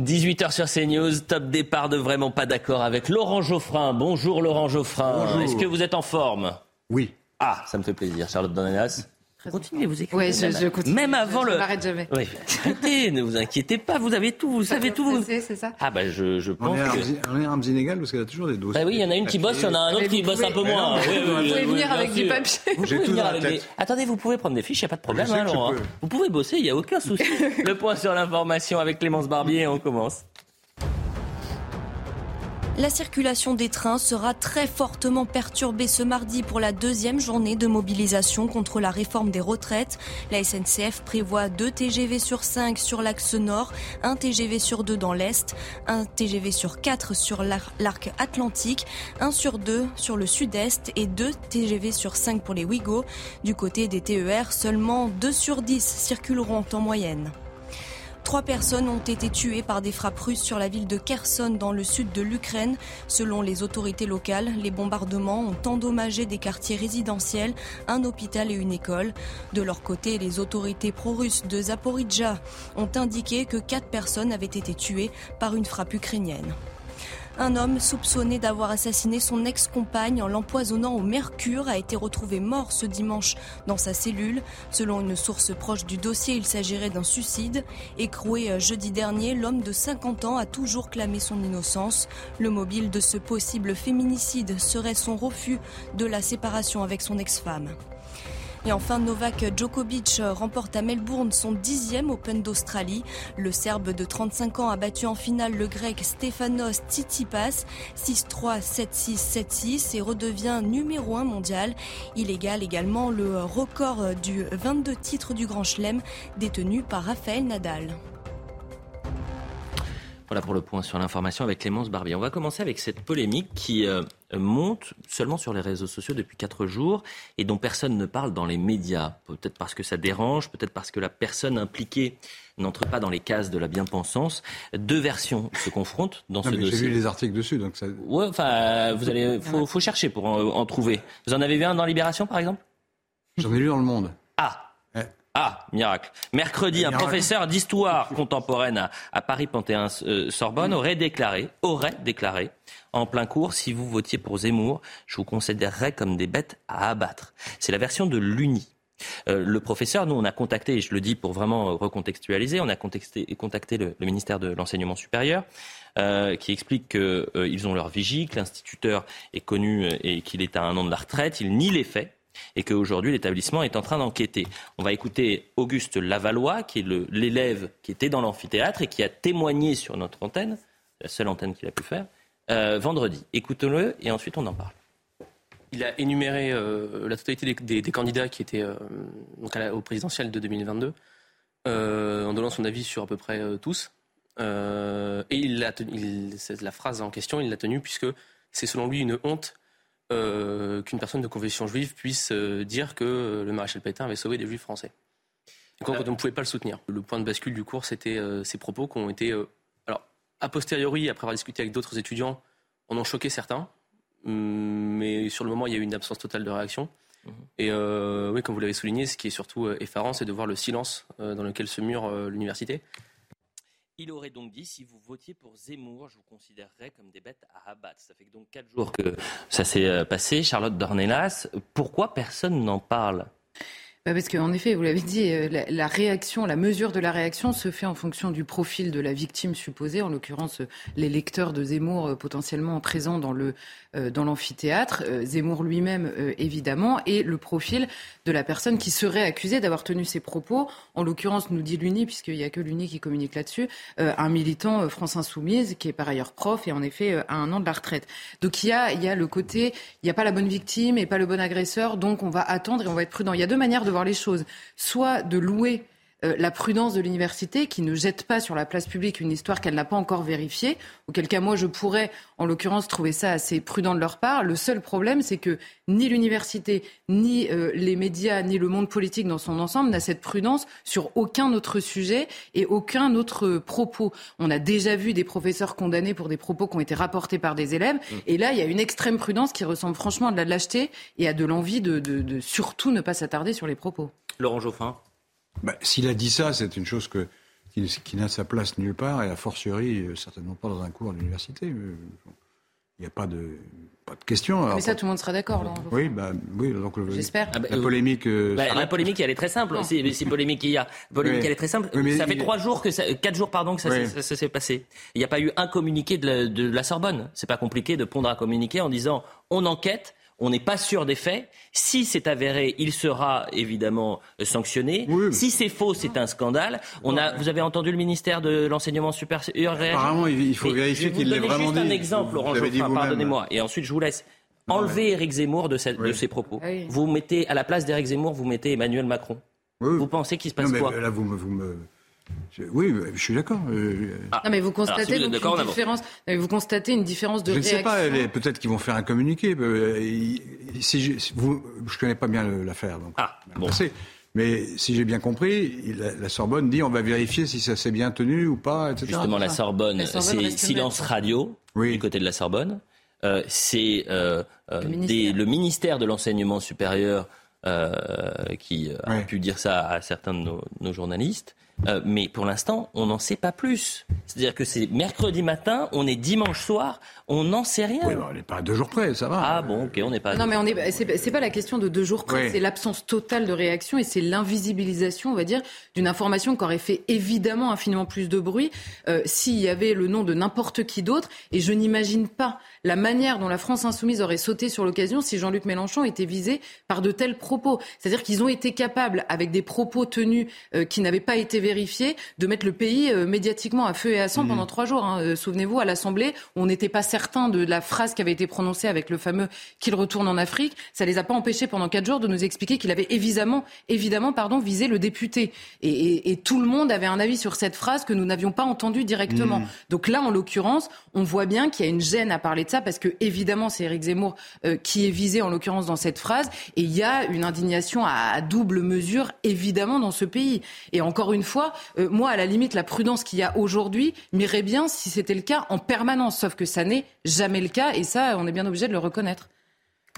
18h sur CNews, top départ de vraiment pas d'accord avec Laurent Geoffrin. Bonjour Laurent Geoffrin. Est-ce que vous êtes en forme? Oui. Ah, ça me fait plaisir. Charlotte Dornelas Continuez, vous écrivez. Oui, je, je continue. Même avant je, je le. m'arrête jamais. Oui. Arrêtez, ne vous inquiétez pas, vous avez tout, vous savez tout. vous- C'est c'est ça. Ah bah je, je On pense est, que. on est armes inégales parce qu'elle a toujours des dossiers. Bah oui, il y en a une qui bosse, il y en a un autre qui bosse un peu moins. Non, Oui, vous pouvez venir avec du papier. Vous pouvez venir avec des-. Attendez, vous pouvez prendre des fiches, il n'y a pas de problème, hein, Laurent. peux. Vous pouvez bosser, il n'y a aucun souci. Le point sur l'information avec Clémence Barbier, on commence. La circulation des trains sera très fortement perturbée ce mardi pour la deuxième journée de mobilisation contre la réforme des retraites. La SNCF prévoit 2 TGV sur 5 sur l'axe nord, 1 TGV sur 2 dans l'est, 1 TGV sur 4 sur l'ar- l'arc atlantique, 1 sur 2 sur le sud-est et 2 TGV sur 5 pour les Ouigo. Du côté des TER, seulement 2 sur 10 circuleront en moyenne. Trois personnes ont été tuées par des frappes russes sur la ville de Kherson dans le sud de l'Ukraine. Selon les autorités locales, les bombardements ont endommagé des quartiers résidentiels, un hôpital et une école. De leur côté, les autorités pro-russes de Zaporizhzhia ont indiqué que quatre personnes avaient été tuées par une frappe ukrainienne. Un homme soupçonné d'avoir assassiné son ex-compagne en l'empoisonnant au mercure a été retrouvé mort ce dimanche dans sa cellule. Selon une source proche du dossier, il s'agirait d'un suicide. Écroué euh, jeudi dernier, l'homme de 50 ans a toujours clamé son innocence. Le mobile de ce possible féminicide serait son refus de la séparation avec son ex-femme. Et enfin, Novak Djokovic remporte à Melbourne son dixième Open d'Australie. Le Serbe de 35 ans a battu en finale le Grec Stefanos Tsitsipas 6-3, 7-6, 7-6 et redevient numéro 1 mondial. Il égale également le record du 22 titres du Grand Chelem détenu par Rafael Nadal. Voilà pour le point sur l'information avec Clémence Barbier. On va commencer avec cette polémique qui euh, monte seulement sur les réseaux sociaux depuis quatre jours et dont personne ne parle dans les médias. Peut-être parce que ça dérange, peut-être parce que la personne impliquée n'entre pas dans les cases de la bien-pensance. Deux versions se confrontent dans Non, ce mais J'ai dossier. lu les articles dessus, donc ça. Ouais, enfin, vous allez, faut, faut chercher pour en, en trouver. Vous en avez vu un dans Libération, par exemple? J'en ai lu dans le monde. Ah. Ah, miracle. Mercredi, un Miracle. professeur d'histoire contemporaine à, à Paris Panthéon euh, Sorbonne aurait déclaré, aurait déclaré en plein cours, si vous votiez pour Zemmour, je vous considérerais comme des bêtes à abattre. C'est la version de l'UNI. Euh, le professeur, nous, on a contacté, et je le dis pour vraiment recontextualiser, on a contacté le, le ministère de l'Enseignement supérieur, euh, qui explique qu'ils ont leur vigie, que l'instituteur est connu euh, et qu'il est à un an de la retraite. Il nie les faits et qu'aujourd'hui l'établissement est en train d'enquêter. On va écouter Auguste Lavallois, qui est l'élève qui était dans l'amphithéâtre et qui a témoigné sur notre antenne, la seule antenne qu'il a pu faire, euh, vendredi. Écoutons-le et ensuite on en parle. Il a énuméré euh, la totalité des, candidats qui étaient euh, au présidentiel de 2022, euh, en donnant son avis sur à peu près tous. Et la phrase en question, il l'a tenue puisque c'est selon lui une honte euh, qu'une personne de confession juive puisse euh, dire que euh, le maréchal Pétain avait sauvé des juifs français. Et donc, on ne pouvait pas le soutenir. Le point de bascule du cours, c'était euh, ces propos qui ont été, alors, a posteriori, après avoir discuté avec d'autres étudiants, en ont choqué certains. Hum, mais sur le moment, il y a eu une absence totale de réaction. Et euh, oui, comme vous l'avez souligné, ce qui est surtout effarant, c'est de voir le silence dans lequel se mure l'université. Il aurait donc dit si vous votiez pour Zemmour, je vous considérerais comme des bêtes à abattre. Ça fait donc quatre jours que ça s'est euh, passé. Charlotte Dornelas, pourquoi personne n'en parle? Parce qu'en effet, vous l'avez dit, euh, la, réaction, la mesure de la réaction se fait en fonction du profil de la victime supposée, en l'occurrence euh, les lecteurs de Zemmour euh, potentiellement présents dans le dans l'amphithéâtre, Zemmour lui-même évidemment, et le profil de la personne qui serait accusée d'avoir tenu ces propos. En l'occurrence, nous dit l'UNI, puisqu'il n'y a que l'UNI qui communique là-dessus, un militant France Insoumise qui est par ailleurs prof et en effet à un an de la retraite. Donc il y a y a le côté, il n'y a pas la bonne victime et pas le bon agresseur, donc on va attendre et on va être prudent. Il y a deux manières voir les choses, soit de louer euh, la prudence de l'université qui ne jette pas sur la place publique une histoire qu'elle n'a pas encore vérifiée, auquel cas moi je pourrais en l'occurrence trouver ça assez prudent de leur part. Le seul problème c'est que ni l'université, ni euh, les médias, ni le monde politique dans son ensemble n'a cette prudence sur aucun autre sujet et aucun autre propos. On a déjà vu des professeurs condamnés pour des propos qui ont été rapportés par des élèves et là il y a une extrême prudence qui ressemble franchement à de la lâcheté et à de l'envie de, de- de surtout ne pas s'attarder sur les propos. Laurent Geoffrin Bah, S'il a dit ça, c'est une chose que qui, qui n'a sa place nulle part, et a fortiori, euh, certainement pas dans un cours d'université. Euh, Il n'y a pas de, pas de question. Mais Alors, ça, tout le monde sera d'accord. là. oui, bah, oui, donc le- J'espère. Ah bah, la polémique. euh, Bah, la polémique, elle est très simple. Si, si polémique il y a, polémique, Oui. elle est très simple. Mais ça fait il- trois jours que ça, quatre jours pardon que ça, Oui. s'est- ça- ça s'est passé. Il n'y a pas eu un communiqué de la, de la Sorbonne. C'est pas compliqué de pondre un communiqué en disant on enquête. On n'est pas sûr des faits. Si c'est avéré, il sera évidemment euh, sanctionné. Oui, Si c'est faux, c'est un scandale. On a, vous avez entendu le ministère de l'enseignement supérieur réagir? Apparemment, il faut Mais vérifier je vais qu'il vous l'ait donner vraiment juste dit. un exemple, Laurent Geoffrin, pardonnez-moi. Et ensuite, je vous laisse Non, enlever Éric Zemmour de, cette- de Oui. ses propos. Oui. Vous mettez à la place d'Éric Zemmour, vous mettez Emmanuel Macron. Oui, Vous pensez qu'il se non, passe mais quoi? là, vous me. Vous me... je- Oui, je suis d'accord. Non, mais vous si constatez vous donc une différence. vous constatez une différence de Je ne sais pas, peut-être qu'ils vont faire un communiqué. euh, Si je, si vous, je connais pas bien l'affaire, donc. Ah, bon. Mais si j'ai bien compris, la, la Sorbonne dit on va vérifier si ça s'est bien tenu ou pas, etc. Justement, la Sorbonne, La Sorbonne c'est silence radio Oui. du côté de la Sorbonne. Euh, c'est euh, Le des- ministère. le ministère de l'enseignement supérieur euh, qui a pu dire ça à certains de nos, nos journalistes. Euh, mais pour l'instant, on n'en sait pas plus. C'est-à-dire que c'est mercredi matin, on est dimanche soir, on n'en sait rien. Oui, on n'est pas à deux jours près, ça va. Ah bon, ok, on n'est pas. Non, mais on est, c'est, c'est pas la question de deux jours près, Oui. c'est l'absence totale de réaction et c'est l'invisibilisation, on va dire, d'une information qui aurait fait évidemment infiniment plus de bruit euh, s'il y avait le nom de n'importe qui d'autre. Et je n'imagine pas la manière dont la France insoumise aurait sauté sur l'occasion si Jean-Luc Mélenchon était visé par de tels propos. C'est-à-dire qu'ils ont été capables, avec des propos tenus euh, qui n'avaient pas été vérifiés, de mettre le pays euh, médiatiquement à feu et à sang pendant trois jours. hein. Euh, Souvenez-vous, à l'Assemblée, on n'était pas certain de la phrase qui avait été prononcée avec le fameux qu'il retourne en Afrique. Ça les a pas empêchés pendant quatre jours de nous expliquer qu'il avait évidemment, évidemment, pardon, visé le député. Et, et- et tout le monde avait un avis sur cette phrase que nous n'avions pas entendue directement. Donc là, en l'occurrence, on voit bien qu'il y a une gêne à parler de ça parce que évidemment, c'est Éric Zemmour euh, qui est visé en l'occurrence dans cette phrase. Et il y a une indignation à, à double mesure, évidemment, dans ce pays. Et encore une fois, euh, moi, à la limite, la prudence qu'il y a aujourd'hui m'irait bien si c'était le cas en permanence. Sauf que ça n'est jamais le cas. Et ça, on est bien obligé de le reconnaître.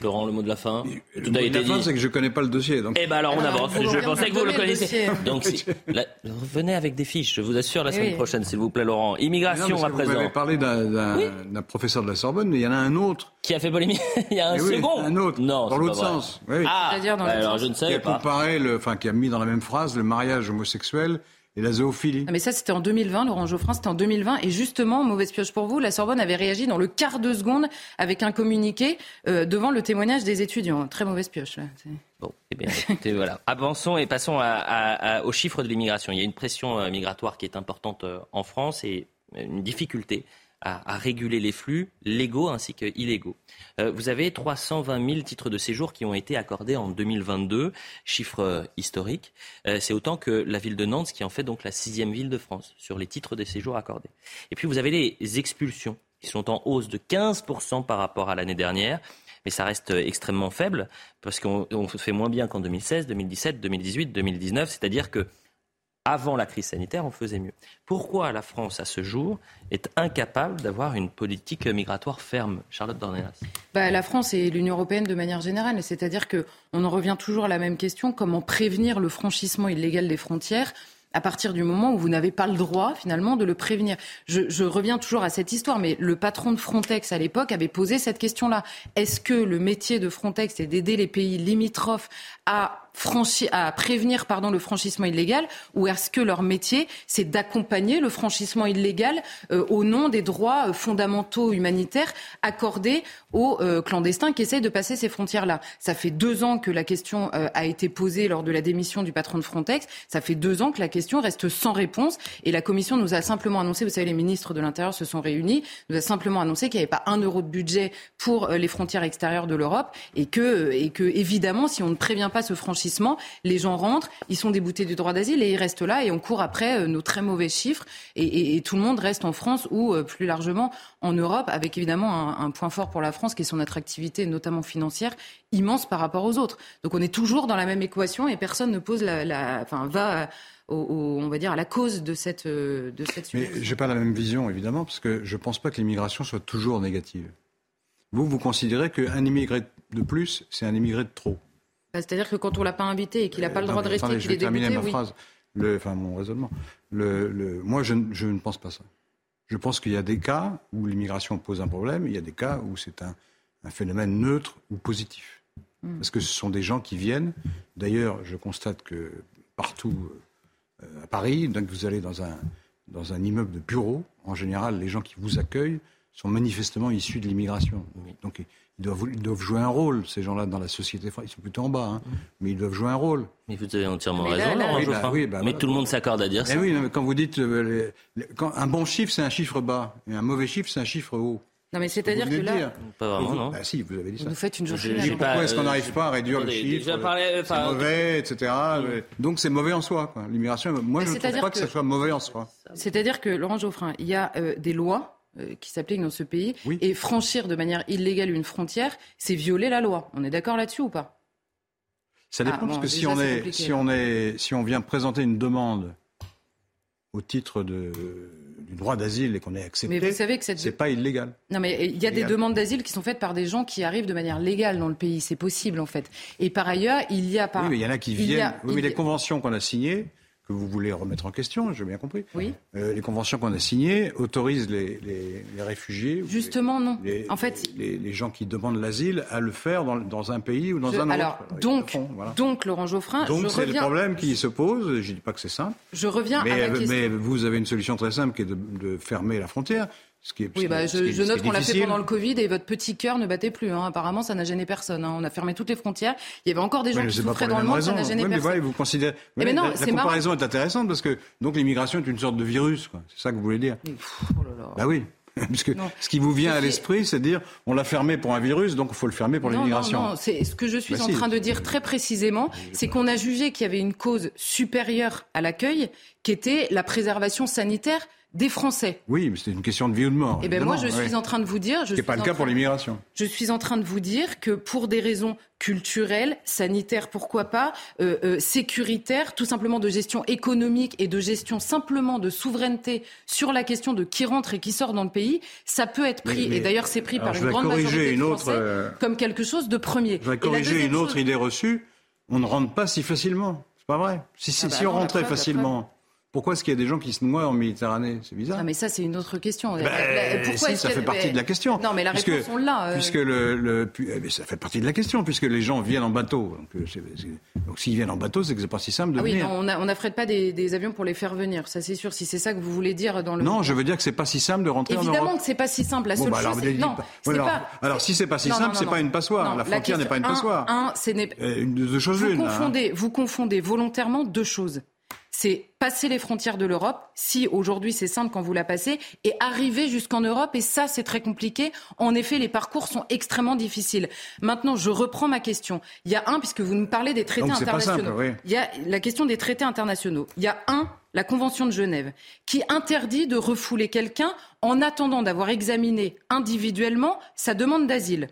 Laurent, le mot de la fin. Le Tout mot a de été la fin, c'est que je connais pas le dossier. Donc... Eh ben alors on avance. vous Je pensais que vous le donner le. Donc si- la- revenez avec des fiches. Je vous assure la semaine oui. prochaine, s'il vous plaît, Laurent. Non, Immigration que à vous présent. m'avez parlé d'un, Oui. professeur de la Sorbonne, mais il y en a un autre. Qui a fait polémique Il y a un oui, second. un autre, Non, dans l'autre sens. Ah, C'est-à-dire dans bah alors sens. je ne qui savais a pas. comparé, le, enfin, qui a mis dans la même phrase le mariage homosexuel et la zoophilie. Ah, mais ça, c'était en 2020, Laurent Geoffrin, c'était en 2020. Et justement, mauvaise pioche pour vous, la Sorbonne avait réagi dans le quart de seconde avec un communiqué euh, devant le témoignage des étudiants. Très mauvaise pioche, là. Bon, eh bien, écoutez, voilà. Avançons et passons à- à- à- aux chiffres de l'immigration. Il y a une pression euh, migratoire qui est importante euh, en France et une difficulté à, à réguler les flux légaux ainsi que illégaux. Euh, vous avez 320 000 titres de séjour qui ont été accordés en 2022, chiffre historique. Euh, C'est autant que la ville de Nantes, qui en fait donc la sixième ville de France sur les titres de séjour accordés. Et puis vous avez les expulsions qui sont en hausse de 15% par rapport à l'année dernière mais ça reste extrêmement faible parce qu'on on fait moins bien qu'en 2016, 2017, 2018, 2019. C'est-à-dire que avant la crise sanitaire, on faisait mieux. Pourquoi la France, à ce jour, est incapable d'avoir une politique migratoire ferme Charlotte Dornelas? Bah, la France et l'Union européenne de manière générale, c'est-à-dire que on en revient toujours à la même question comment prévenir le franchissement illégal des frontières à partir du moment où vous n'avez pas le droit finalement de le prévenir? Je, je reviens toujours à cette histoire, mais le patron de Frontex à l'époque avait posé cette question-là. Est-ce que le métier de Frontex est d'aider les pays limitrophes à à prévenir le franchissement illégal, ou est-ce que leur métier c'est d'accompagner le franchissement illégal euh, au nom des droits euh, fondamentaux humanitaires accordés aux euh, clandestins qui essayent de passer ces frontières-là? Ça fait deux ans que la question a été posée lors de la démission du patron de Frontex. Ça fait deux ans que la question reste sans réponse et la Commission nous a simplement annoncé, vous savez, les ministres de l'Intérieur se sont réunis, nous a simplement annoncé qu'il n'y avait pas un euro de budget pour les frontières extérieures de l'Europe et que, et que évidemment, si on ne prévient pas ce franchissement, les gens rentrent, ils sont déboutés du droit d'asile et ils restent là et on court après euh, nos très mauvais chiffres et, et- et tout le monde reste en France ou euh, plus largement en Europe avec évidemment un, un point fort pour la France qui est son attractivité, notamment financière, immense par rapport aux autres. Donc on est toujours dans la même équation et personne ne pose la, la enfin va au, au- on va dire à la cause de cette euh, de cette Mais j'ai pas la même vision, évidemment, parce que je pense pas que l'immigration soit toujours négative. Vous, vous considérez qu'un immigré de plus, c'est un immigré de trop. Bah, C'est-à-dire que quand on l'a pas invité et qu'il n'a pas le droit de rester, qu'il je est vais terminer débuté, ma oui. phrase. Le, enfin, mon raisonnement. Le, le, moi, je, je, ne pense pas ça. Je pense qu'il y a des cas où l'immigration pose un problème, il y a des cas où c'est un, un, phénomène neutre ou positif. Mm. Parce que ce sont des gens qui viennent. D'ailleurs, je constate que partout euh, à Paris, dès que vous allez dans un, dans un immeuble de bureau, en général, les gens qui vous accueillent sont manifestement issus de l'immigration. Donc ils doivent, ils doivent, jouer un rôle, ces gens-là, dans la société Ils sont plutôt en bas, hein, mais ils doivent jouer un rôle. Mais vous avez entièrement raison, Laurent oui, bah, oui, bah, Mais tout le monde s'accorde à dire ça. Oui, mais quand vous dites... Euh, quand un bon chiffre, c'est un chiffre bas, et un mauvais chiffre, c'est un chiffre haut. Non, mais c'est-à-dire que là. Pas vraiment, non. Bah, si, vous avez dit ça. Vous faites une journée. Pourquoi est-ce qu'on n'arrive pas à réduire le chiffre C'est mauvais, etc. Donc c'est mauvais en soi. L'immigration, moi je ne trouve pas que, ce soit mauvais en soi. C'est-à-dire que, Laurent Geoffrin, il y a euh, des lois euh, qui s'appliquent dans ce pays. Et franchir de manière illégale une frontière, c'est violer la loi. On est d'accord là-dessus ou pas? Ça dépend, ah, parce que si on, est, si, on est, si on vient présenter une demande au titre de du droit d'asile et qu'on est accepté, mais vous savez que cette... c'est pas illégal. Non, mais il y a des demandes d'asile qui sont faites par des gens qui arrivent de manière légale dans le pays. C'est possible, en fait. Et par ailleurs, il y a par... Oui, mais il y en a qui viennent... Oui, mais les conventions qu'on a signées que vous voulez remettre en question, j'ai bien compris. Oui. Euh, les conventions qu'on a signées autorisent les, les, les réfugiés. Justement, non. en fait, les, gens qui demandent l'asile à le faire dans, dans, un pays ou dans un alors, autre. Donc, donc, Laurent Geoffrin. Donc, c'est le problème qui se pose. Je ne dis pas que c'est simple. Je reviens mais, à la question. Mais vous avez une solution très simple qui est de, de fermer la frontière oui, bah, je, note qu'on l'a fait pendant le Covid et votre petit cœur ne battait plus. Hein. Apparemment, ça n'a gêné personne. Hein. On a fermé toutes les frontières. Il y avait encore des gens qui souffraient dans le monde, ça n'a gêné personne. Mais voilà, vous considérez. Mais mais non, la, la comparaison est intéressante parce que donc l'immigration est une sorte de virus. C'est ça que vous voulez dire oh là là. Bah oui. Puisque ce qui vous vient à l'esprit, c'est de dire on l'a fermé pour un virus, donc il faut le fermer pour l'immigration. Non, non, c'est ce que je suis bah en train de dire très précisément, c'est qu'on a jugé qu'il y avait une cause supérieure à l'accueil, qui était la préservation sanitaire des Français. Oui, mais c'est une question de vie ou de mort. Eh bien, moi, je suis en train de vous dire. Ce n'est pas le cas pour l'immigration. Je suis en train de vous dire que pour des raisons culturelles, sanitaires, pourquoi pas, euh, euh, sécuritaires, tout simplement de gestion économique et de gestion simplement de souveraineté sur la question de qui rentre et qui sort dans le pays, ça peut être pris. et d'ailleurs, c'est pris par une grande majorité de Français euh, comme quelque chose de premier. Je vais corriger une autre idée reçue. On ne rentre pas si facilement. C'est pas vrai. Si, si, ah bah on rentrait facilement. Pourquoi est-ce qu'il y a des gens qui se noient en Méditerranée? C'est bizarre. Non, mais ça, c'est une autre question. Ben, pourquoi si, ça fait partie de la question. Non, mais la puisque, réponse, on l'a. Euh. Puisque le, le, eh ça fait partie de la question, puisque les gens viennent en bateau. Donc, euh, donc s'ils viennent en bateau, c'est que c'est pas si simple de ah venir. Oui, on n'affrète pas des, des, avions pour les faire venir. Ça, c'est sûr. Si c'est ça que vous voulez dire dans le. Non, je veux dire que c'est pas si simple de rentrer Évidemment en Europe. Évidemment que c'est pas si simple. La seule bah, chose, c'est non. alors, pas... alors, si c'est pas si simple, c'est pas une passoire. La frontière n'est pas une passoire. Un, c'est euh, deux choses Vous confondez, vous confondez volontairement deux choses c'est passer les frontières de l'Europe, si aujourd'hui c'est simple quand vous la passez, et arriver jusqu'en Europe, et ça c'est très compliqué. En effet, les parcours sont extrêmement difficiles. Maintenant, je reprends ma question. Il y a un, puisque vous nous parlez des traités internationaux, il y a la question des traités internationaux. Il y a un, la Convention de Genève, qui interdit de refouler quelqu'un en attendant d'avoir examiné individuellement sa demande d'asile.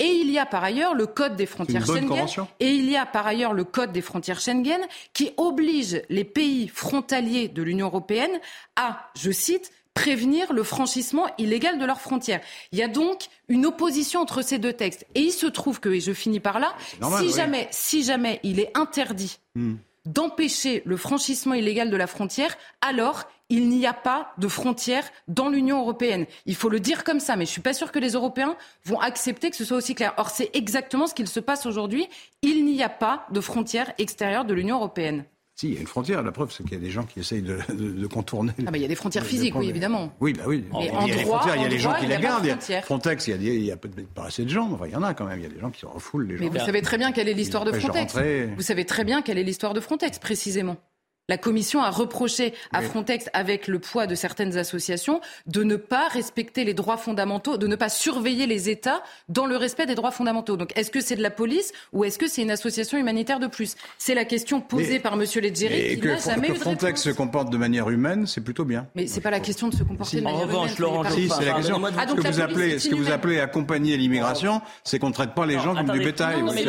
Et il y a par ailleurs le code des frontières Schengen. Et il y a par ailleurs le code des frontières Schengen qui oblige les pays frontaliers de l'Union européenne à, je cite, prévenir le franchissement illégal de leurs frontières. Il y a donc une opposition entre ces deux textes. Et il se trouve que, et je finis par là, si, jamais, si jamais il est interdit hmm. D'empêcher le franchissement illégal de la frontière, alors il n'y a pas de frontières dans l'Union européenne. Il faut le dire comme ça, mais je ne suis pas sûr que les Européens vont accepter que ce soit aussi clair. Or, c'est exactement ce qu'il se passe aujourd'hui. Il n'y a pas de frontières extérieures de l'Union européenne. Si, il y a une frontière. La preuve, c'est qu'il y a des gens qui essayent de, de, contourner. Ah, mais il y a des frontières physiques, oui, évidemment. Oui, bah oui. Mais il y a des frontières, il y a les gens qui les gardent. Frontex, il y a, il y a peut-être pas assez de gens. Enfin, il y en a quand même. Il y a des gens qui refoulent les gens. Mais vous savez très bien quelle est l'histoire de Frontex. Vous savez très bien quelle est l'histoire de Frontex, précisément. La Commission a reproché à Frontex, avec le poids de certaines associations, de ne pas respecter les droits fondamentaux, de ne pas surveiller les États dans le respect des droits fondamentaux. Donc, est-ce que c'est de la police ou est-ce que c'est une association humanitaire de plus? C'est la question posée par M. Leggeri qui n'a jamais que Frontex se comporte de manière humaine, c'est plutôt bien. Mais c'est pas la question de se comporter de manière en revanche, Laurent, si, c'est la question. Ah, ce que vous appelez, ce que vous appelez accompagner l'immigration, c'est qu'on traite pas les gens comme du bétail. C'est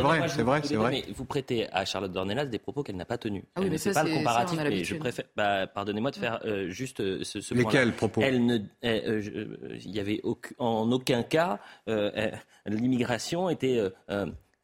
vrai, c'est vrai, c'est vrai. Vous prêtez à Charlotte Dornelas des propos qu'elle n'a pas tenus. Ah c'est pas le comparatif, mais je préfère. Bah, pardonnez-moi de faire euh, juste euh, ce, ce Lesquels propos Elle ne, euh, il y avait en aucun cas l'immigration était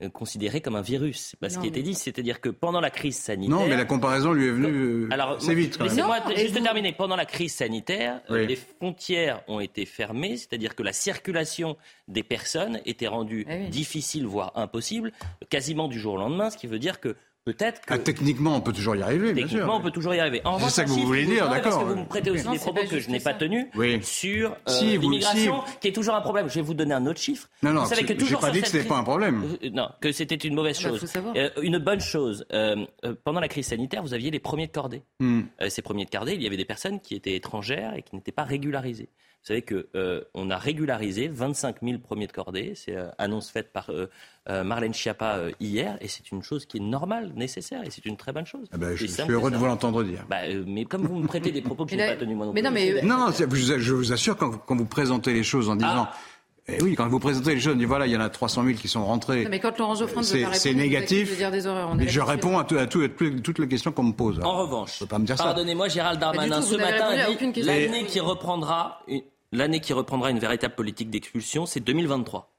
euh, considéré comme un virus. C'est pas ce qui était dit. C'est-à-dire que pendant la crise sanitaire. Non, mais la comparaison lui est venue. Alors, c'est vite. Laissez-moi juste terminer. Pendant la crise sanitaire, les frontières ont été fermées, c'est-à-dire que la circulation des personnes était rendue eh difficile, voire impossible, quasiment du jour au lendemain, ce qui veut dire que Peut-être que. Ah, techniquement, on peut toujours y arriver. Techniquement, on peut toujours y arriver. C'est ça que vous voulez dire, d'accord. Parce que vous me prêtez aussi des propos que je n'ai pas tenus sur euh, l'immigration, qui est toujours un problème. Je vais vous donner un autre chiffre. Non, non, vous savez que toujours pas dit que c'était pas un problème. Euh, non, que c'était une mauvaise ah bah, chose. Euh, une bonne chose. pendant la crise sanitaire, vous aviez les premiers de cordée. Hmm. ces premiers de cordée, il y avait des personnes qui étaient étrangères et qui n'étaient pas régularisées. Vous savez qu'on euh, a régularisé 25 000 premiers de cordée. C'est euh, annonce faite par euh, Marlène Schiappa hier. Et c'est une chose qui est normale, nécessaire. Et c'est une très bonne chose. Ah ben, je, suis heureux de vous l'entendre dire. Bah, mais comme vous me prêtez des propos que je n'ai pas tenus moi non mais Non, mais... non, je, vous assure, quand, quand, vous présentez les choses en disant... Ah. Eh oui, quand vous présentez les choses, voilà, il y en a 300 000 qui sont rentrés. mais quand Laurent Geoffrin c'est négatif. Dire des horreurs, mais je réponds à, tout, à, tout, à, toutes les questions qu'on me pose. En revanche, pardonnez-moi, Gérald Darmanin, ce matin, dit l'année qui reprendra l'année qui reprendra une véritable politique d'expulsion, c'est 2023.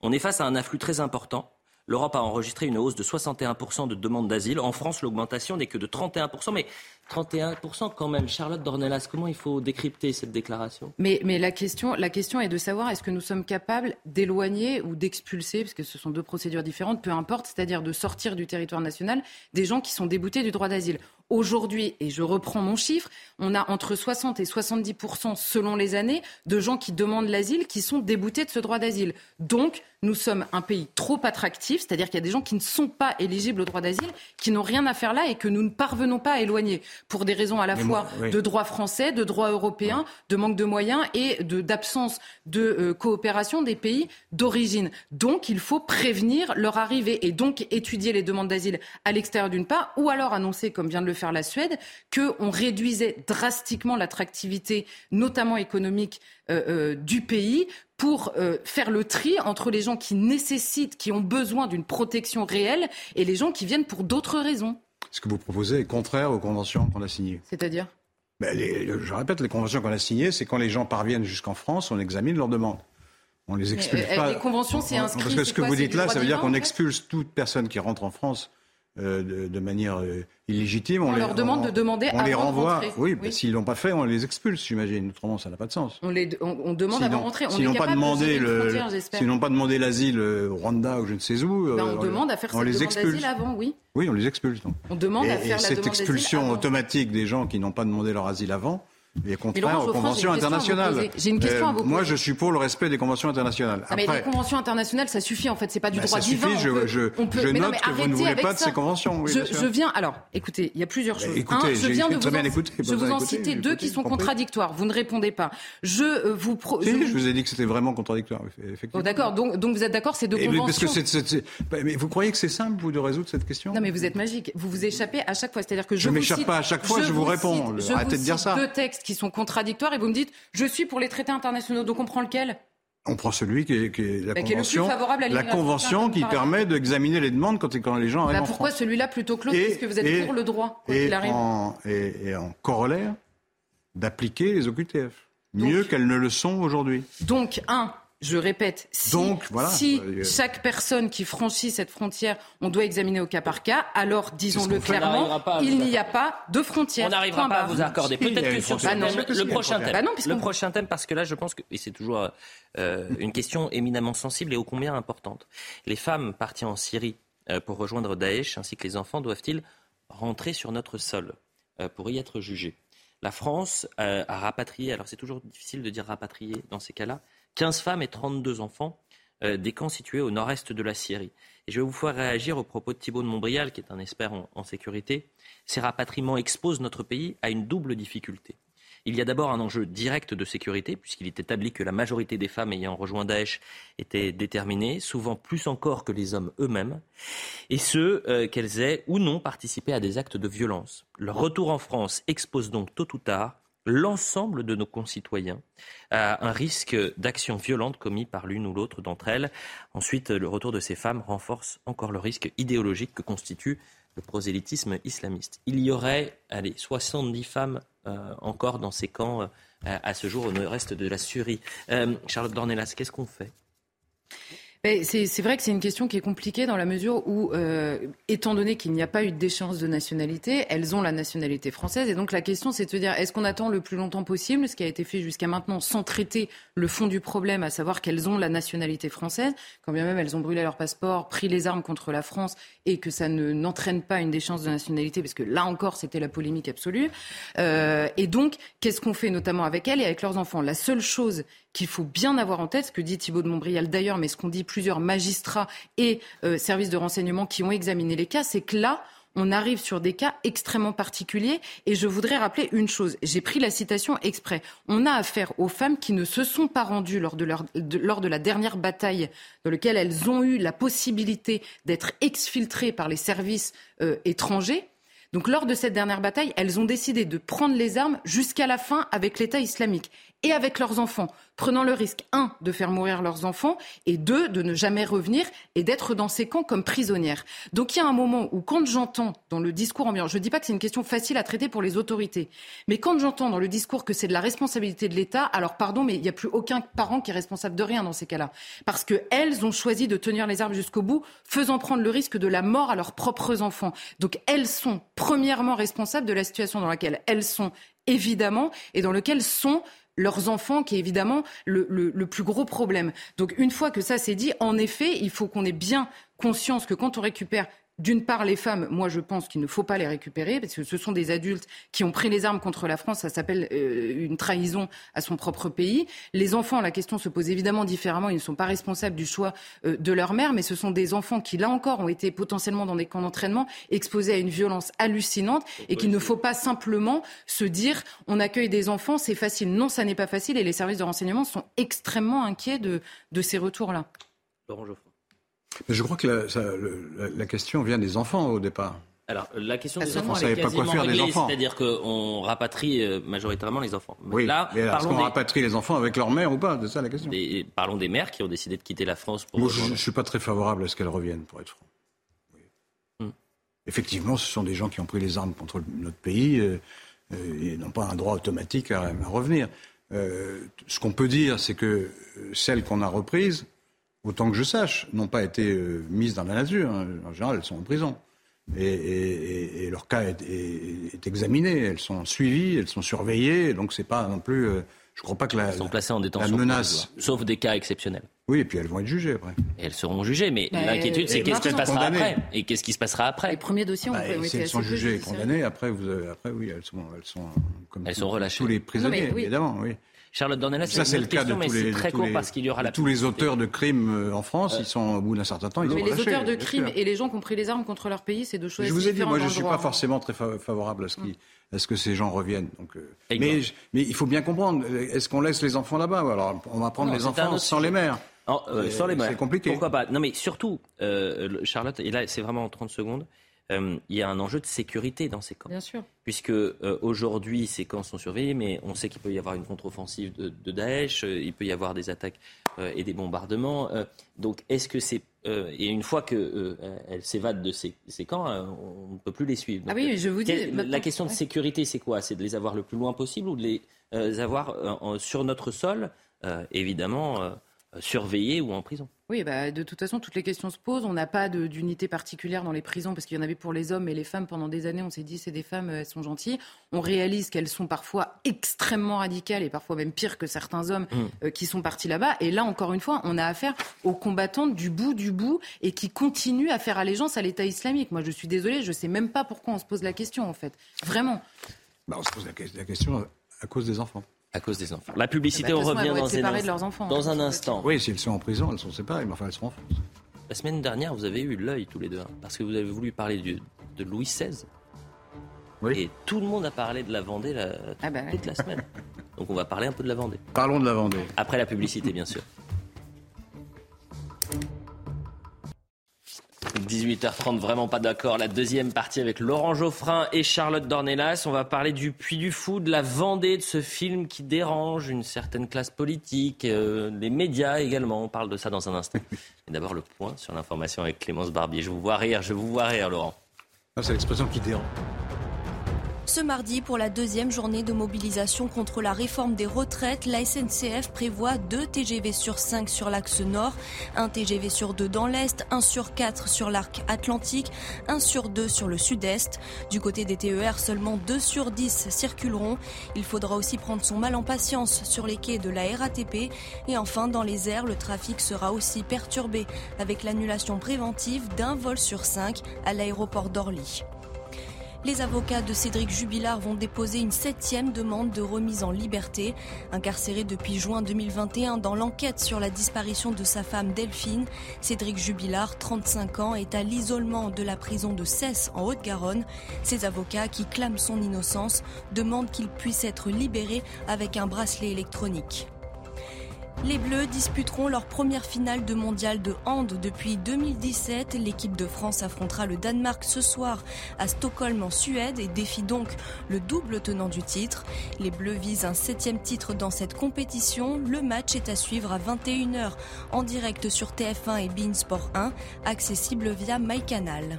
On est face à un afflux très important. L'Europe a enregistré une hausse de 61% de demandes d'asile. En France, l'augmentation n'est que de 31%. Mais 31% quand même. Charlotte Dornelas, comment il faut décrypter cette déclaration? Mais, la, question, la question est de savoir est-ce que nous sommes capables d'éloigner ou d'expulser, parce que ce sont deux procédures différentes, peu importe, c'est-à-dire de sortir du territoire national des gens qui sont déboutés du droit d'asile. Aujourd'hui, et je reprends mon chiffre, on a entre 60 et 70% selon les années de gens qui demandent l'asile qui sont déboutés de ce droit d'asile. Donc, nous sommes un pays trop attractif, c'est-à-dire qu'il y a des gens qui ne sont pas éligibles au droit d'asile, qui n'ont rien à faire là et que nous ne parvenons pas à éloigner pour des raisons à la fois de droit français, de droit européen, de manque de moyens et d'absence de, euh, coopération des pays d'origine. Donc, il faut prévenir leur arrivée et donc étudier les demandes d'asile à l'extérieur d'une part, ou alors annoncer, comme vient de le faire la Suède, qu'on réduisait drastiquement l'attractivité, notamment économique, euh, euh, du pays pour faire le tri entre les gens qui nécessitent, qui ont besoin d'une protection réelle et les gens qui viennent pour d'autres raisons ce que vous proposez est contraire aux conventions qu'on a signées. C'est-à-dire? Ben, Je répète, les conventions qu'on a signées, c'est quand les gens parviennent jusqu'en France, on examine leurs demandes. On les expulse euh, pas. Les conventions, c'est inscrit. Parce que ce que vous dites là, ça veut dire qu'on expulse toute personne qui rentre en France euh, de, manière euh, illégitime. On, leur demande de demander on les renvoie. oui, bah, s'ils l'ont pas fait, on les expulse, j'imagine. Autrement, ça n'a pas de sens. On, les, on, demande avant rentrer. S'ils n'ont pas demandé le, s'ils n'ont pas demandé l'asile au Rwanda ou je ne sais où, ben, on, demande à faire cette les expulse. avant, oui. Oui, on les expulse. On demande à faire et cette expulsion automatique des gens qui n'ont pas demandé leur asile avant il est contraire aux conventions internationales. J'ai une question à vous, poser. Moi, je suis pour le respect des conventions internationales. Ah, mais les conventions internationales, ça suffit en fait. C'est pas du bah, droit ça divin. Suffit, je, je, je note que vous ne voulez pas de ces conventions. Oui, je, viens. Alors, écoutez, il y a plusieurs choses. Écoutez, je viens de vous, en, écouté, je vous en citer deux qui sont contradictoires. Vous ne répondez pas. Je euh, vous. je vous ai dit que c'était vraiment contradictoire. Effectivement. Oh, d'accord. Donc, donc vous êtes d'accord, c'est deux conventions. Mais vous croyez que c'est simple vous de résoudre cette question? Non, mais vous êtes magique. Vous vous échappez à chaque fois. C'est-à-dire que je. Je m'échappe pas à chaque fois. Je vous réponds. Arrêtez de dire ça. Deux textes qui sont contradictoires et vous me dites je suis pour les traités internationaux. Donc on prend lequel? On prend celui qui est, la bah, convention, la convention qui permet d'examiner les demandes quand, quand les gens arrivent bah, en Pourquoi celui-là plutôt que l'autre? Puisque vous êtes pour le droit, et, en, et, en corollaire, d'appliquer les OQTF. Mieux qu'elles ne le sont aujourd'hui. Donc, un, je répète, si, si euh, chaque personne qui franchit cette frontière, on doit examiner au cas par cas, alors disons-le clairement, il n'y a pas de frontière. On n'arrivera pas à vous accorder. Peut-être que sur le, prochain thème, bah le prochain thème, parce que là, je pense que et c'est toujours euh, une question éminemment sensible et ô combien importante. Les femmes parties en Syrie euh, pour rejoindre Daesh, ainsi que les enfants, doivent-ils rentrer sur notre sol pour y être jugés La France a rapatrié. Alors c'est toujours difficile de dire rapatrier dans ces cas-là 15 femmes et 32 enfants euh, des camps situés au nord-est de la Syrie. Et je vais vous faire réagir au propos de Thibault de Montbrial, qui est un expert en, sécurité. Ces rapatriements exposent notre pays à une double difficulté. Il y a d'abord un enjeu direct de sécurité, puisqu'il est établi que la majorité des femmes ayant rejoint Daesh étaient déterminées, souvent plus encore que les hommes eux-mêmes, et ce, euh, qu'elles aient ou non participé à des actes de violence. Leur retour en France expose donc tôt ou tard l'ensemble de nos concitoyens à un risque d'action violente commis par l'une ou l'autre d'entre elles. Ensuite, le retour de ces femmes renforce encore le risque idéologique que constitue le prosélytisme islamiste. Il y aurait, allez, 70 femmes euh, encore dans ces camps euh, à ce jour au reste de la Syrie. Euh, Charlotte Dornelas, qu'est-ce qu'on fait? C'est vrai que c'est une question qui est compliquée dans la mesure où, euh, étant donné qu'il n'y a pas eu de déchéance de nationalité, elles ont la nationalité française. Et donc la question, c'est de se dire, est-ce qu'on attend le plus longtemps possible, ce qui a été fait jusqu'à maintenant, sans traiter le fond du problème, à savoir qu'elles ont la nationalité française, quand bien même elles ont brûlé leur passeport, pris les armes contre la France, et que ça ne n'entraîne pas une déchéance de nationalité, parce que là encore, c'était la polémique absolue. Euh, et donc, qu'est-ce qu'on fait notamment avec elles et avec leurs enfants? La seule chose qu'il faut bien avoir en tête, ce que dit Thibault de Montbrial d'ailleurs, mais ce qu'on dit plusieurs magistrats et euh, services de renseignement qui ont examiné les cas, c'est que là, on arrive sur des cas extrêmement particuliers. Et je voudrais rappeler une chose. J'ai pris la citation exprès. On a affaire aux femmes qui ne se sont pas rendues lors de, leur, lors de la dernière bataille dans laquelle elles ont eu la possibilité d'être exfiltrées par les services euh, étrangers. Donc lors de cette dernière bataille, elles ont décidé de prendre les armes jusqu'à la fin avec l'État islamique et avec leurs enfants, prenant le risque, un, de faire mourir leurs enfants, et deux, de ne jamais revenir et d'être dans ces camps comme prisonnières. Donc il y a un moment où, quand j'entends dans le discours ambiant, je ne dis pas que c'est une question facile à traiter pour les autorités, mais quand j'entends dans le discours que c'est de la responsabilité de l'État, alors pardon, mais il n'y a plus aucun parent qui est responsable de rien dans ces cas-là. Parce qu'elles ont choisi de tenir les armes jusqu'au bout, faisant prendre le risque de la mort à leurs propres enfants. Donc elles sont premièrement responsables de la situation dans laquelle elles sont évidemment, et dans lequel sont leurs enfants, qui est évidemment le, le, plus gros problème. Donc une fois que ça c'est dit, en effet, il faut qu'on ait bien conscience que quand on récupère d'une part, les femmes, moi je pense qu'il ne faut pas les récupérer, parce que ce sont des adultes qui ont pris les armes contre la France, ça s'appelle euh, une trahison à son propre pays. Les enfants, la question se pose évidemment différemment, ils ne sont pas responsables du choix euh, de leur mère, mais ce sont des enfants qui, là encore, ont été potentiellement dans des camps d'entraînement, exposés à une violence hallucinante, et qu'il ne faut pas simplement se dire on accueille des enfants, c'est facile. Non, ça n'est pas facile, et les services de renseignement sont extrêmement inquiets de, ces retours-là. Laurent je crois que la, question vient des enfants au départ. Alors, la question des enfants, elle est quasiment pas quoi faire des enfants. C'est-à-dire qu'on rapatrie euh, majoritairement les enfants. oui, là, mais est-ce qu'on rapatrie les enfants avec leur mère ou pas? C'est ça la question. parlons des mères qui ont décidé de quitter la France pour... Moi, je ne suis pas très favorable à ce qu'elles reviennent, pour être franc. Hmm. Effectivement, ce sont des gens qui ont pris les armes contre notre pays euh, euh, et n'ont pas un droit automatique à, à revenir. ce qu'on peut dire, c'est que celles qu'on a reprises autant que je sache, n'ont pas été euh, mises dans la nature. Hein. En général, elles sont en prison. Et, leur cas est, examiné, elles sont suivies, elles sont surveillées, donc c'est pas non plus. Euh, je crois pas que la, elles sont placées en détention menace, sauf des cas exceptionnels. Oui, et puis elles vont être jugées après. Et elles seront jugées, mais l'inquiétude, c'est qu'est-ce qui se passera après Et qu'est-ce qui se passera après Les premiers dossiers ont bah, Si elles sont jugées et condamnées, après, vous, après, oui, elles sont, elles sont comme elles sont relâchées. tous les prisonniers, évidemment, oui. Charlotte Dornelas, c'est le cas de tous les, très court parce qu'il y aura la tous les auteurs de crimes euh, en France, ils sont au bout d'un certain temps, ils Mais les auteurs de crimes et les gens qui ont pris les armes contre leur pays, c'est deux choses Je vous ai dit, moi, je ne suis pas forcément très favorable à ce, qui, à ce que ces gens reviennent. Donc, euh, mais, mais, il faut bien comprendre, est-ce qu'on laisse les enfants là-bas? Alors, on va prendre les enfants sans les mères. Euh, sans les mères. C'est compliqué. Pourquoi pas? Non, mais surtout, Charlotte, et là, c'est vraiment en 30 secondes. Euh, il y a un enjeu de sécurité dans ces camps. Bien sûr. Puisque euh, aujourd'hui, ces camps sont surveillés, mais on sait qu'il peut y avoir une contre-offensive de, Daesh, euh, il peut y avoir des attaques et des bombardements. donc, est-ce que c'est et une fois qu'elles s'évadent de ces, camps, on ne peut plus les suivre. ah oui, je vous dis. la question de sécurité, c'est quoi? C'est de les avoir le plus loin possible ou de les avoir sur notre sol, évidemment, surveillés ou en prison? Oui, bah, de toute façon, toutes les questions se posent. On n'a pas d'unité particulière dans les prisons parce qu'il y en avait pour les hommes et les femmes pendant des années. On s'est dit, c'est des femmes, elles sont gentilles. On réalise qu'elles sont parfois extrêmement radicales et parfois même pires que certains hommes mmh. euh, qui sont partis là-bas. Et là, encore une fois, on a affaire aux combattantes du bout du bout et qui continuent à faire allégeance à l'État islamique. Moi, je suis désolée, je ne sais même pas pourquoi on se pose la question, en fait. Vraiment. Bah, on se pose la question à cause des enfants à cause des enfants. La publicité, on revient dans, de leurs enfants, dans un instant. Oui, si elles sont en prison, elles sont séparées, mais enfin, elles sont en France. La semaine dernière, vous avez eu l'œil tous les deux, hein, parce que vous avez voulu parler de Louis XVI. Oui. Et tout le monde a parlé de la Vendée ah bah toute la semaine. Donc on va parler un peu de la Vendée. Parlons de la Vendée. Après la publicité, bien sûr. 18h30, vraiment pas d'accord. La deuxième partie avec Laurent Geoffrin et Charlotte Dornelas. On va parler du Puy du Fou, de la Vendée, de ce film qui dérange une certaine classe politique, euh, les médias également. On parle de ça dans un instant. Et d'abord le point sur l'information avec Clémence Barbier. Je vous vois rire, je vous vois rire, Laurent. Ah, c'est l'expression qui dérange. Ce mardi, pour la deuxième journée de mobilisation contre la réforme des retraites, la SNCF prévoit deux TGV sur 5 sur l'axe nord, un TGV sur 2 dans l'est, un sur 4 sur l'arc atlantique, un sur 2 sur le sud-est. Du côté des TER, seulement 2 sur 10 circuleront. Il faudra aussi prendre son mal en patience sur les quais de la RATP. Et enfin, dans les airs, le trafic sera aussi perturbé avec l'annulation préventive d'un vol sur 5 à l'aéroport d'Orly. Les avocats de Cédric Jubilard vont déposer une septième demande de remise en liberté. Incarcéré depuis juin 2021 dans l'enquête sur la disparition de sa femme Delphine, Cédric Jubilard, 35 ans, est à l'isolement de la prison de Cesse en Haute-Garonne. Ses avocats, qui clament son innocence, demandent qu'il puisse être libéré avec un bracelet électronique. Les Bleus disputeront leur première finale de mondial de hand depuis 2017. L'équipe de France affrontera le Danemark ce soir à Stockholm en Suède et défie donc le double tenant du titre. Les Bleus visent un septième titre dans cette compétition. Le match est à suivre à 21h en direct sur TF1 et Bein Sport 1, accessible via MyCanal.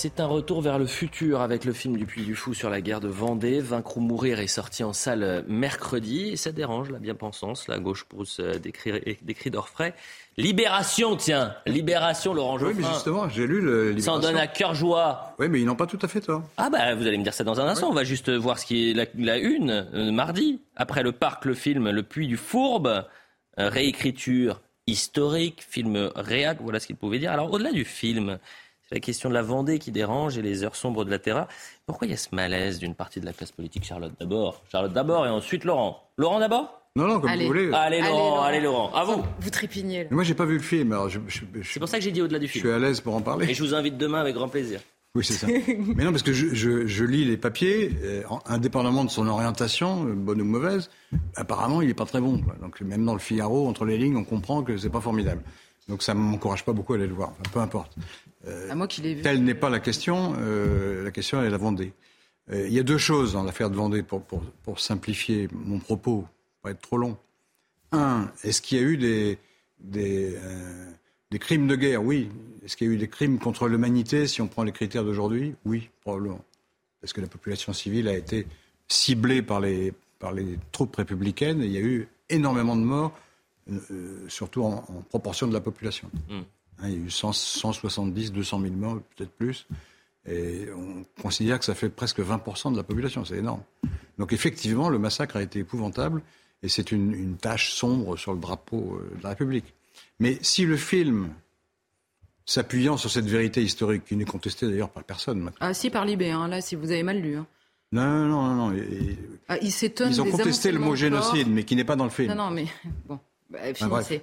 C'est un retour vers le futur avec le film du Puy du Fou sur la guerre de Vendée. Vaincre ou mourir est sorti en salle mercredi. Et ça dérange la bien-pensance. La gauche pousse des cris, des cris d'orfraie. Libération, tiens Libération, Laurent Geoffrin. Oui, mais justement, j'ai lu le Libération. Ça en donne à cœur joie. Oui, mais ils n'ont pas tout à fait tort. Ah bah, vous allez me dire ça dans un instant. On va juste voir ce qui est la, la une, euh, mardi. Après le parc, le film Le Puy du Fourbe, euh, réécriture historique, film réac, voilà ce qu'il pouvait dire. Alors, au-delà du film, c'est la question de la Vendée qui dérange et les heures sombres de la Terra. Pourquoi il y a ce malaise d'une partie de la classe politique Charlotte d'abord. Charlotte d'abord et ensuite Laurent. Laurent d'abord? Non, non, comme Allez. vous voulez. Allez Laurent, allez Laurent. À vous. Vous trépignez. là. Moi, j'ai pas vu le film, alors je, je- je- C'est pour ça que j'ai dit au-delà du je suis film. à l'aise pour en parler. Et je vous invite demain avec grand plaisir. Oui, c'est ça. Mais non, parce que je, je- je lis les papiers, euh, en- indépendamment de son orientation, euh, bonne ou mauvaise, apparemment, il est pas très bon. quoi. Donc, même dans le Figaro, entre les lignes, on comprend que c'est pas formidable. Donc, ça m'encourage pas beaucoup à aller le voir. Enfin, peu importe. À moi qui l'ai vu. Telle n'est pas la question. euh, la question est la Vendée. Euh, il y a deux choses dans l'affaire de Vendée pour, pour, pour simplifier mon propos, pas être trop long. Un, est-ce qu'il y a eu des, des, euh, des crimes de guerre? Oui. Est-ce qu'il y a eu des crimes contre l'humanité si on prend les critères d'aujourd'hui? Oui, probablement. Parce que la population civile a été ciblée par les, par les troupes républicaines et il y a eu énormément de morts, euh, euh, surtout en, en proportion de la population. Mm. Hein, il y a eu 100, 170, 200 000 morts, peut-être plus. Et on considère que ça fait presque 20% de la population, c'est énorme. Donc effectivement, le massacre a été épouvantable et c'est une, une tache sombre sur le drapeau euh, de la République. Mais si le film, s'appuyant sur cette vérité historique, qui n'est contestée d'ailleurs par personne maintenant. Ah si, par Libé, hein, là, si vous avez mal lu. hein. Non, non, non, non. et- Ah, il s'étonne ils ont contesté le mot corps. génocide, mais qui n'est pas dans le film. Non, non, mais bon, bah, bref. finissez.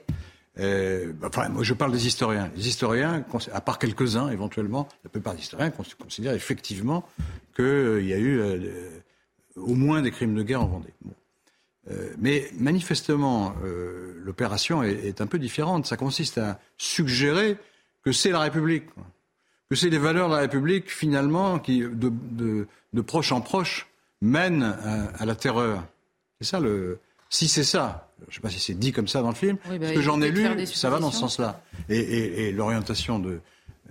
Euh, bah, moi, je parle des historiens. Les historiens, à part quelques-uns éventuellement, la plupart des historiens cons- considèrent effectivement qu'il y a eu euh, euh, au moins des crimes de guerre en Vendée. Euh, mais manifestement, euh, l'opération est, un peu différente. Ça consiste à suggérer que c'est la République, que c'est les valeurs de la République finalement qui, de, proche en proche, mènent à, la terreur. C'est ça. Si c'est ça, je ne sais pas si c'est dit comme ça dans le film, Oui, bah, parce que j'en ai lu, ça va dans ce sens-là. Et, et- et l'orientation de,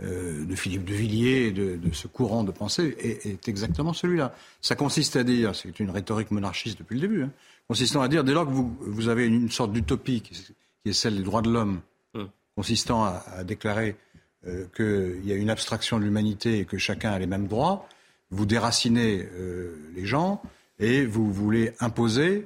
euh, de Philippe de Villiers, de, de ce courant de pensée, est, est exactement celui-là. Ça consiste à dire, c'est une rhétorique monarchiste depuis le début, hein, consistant à dire, dès lors que vous, vous avez une, sorte d'utopie qui, est- qui est celle des droits de l'homme, Hum. consistant à, à déclarer euh, qu'il y a une abstraction de l'humanité et que chacun a les mêmes droits, vous déracinez euh, les gens et vous voulez imposer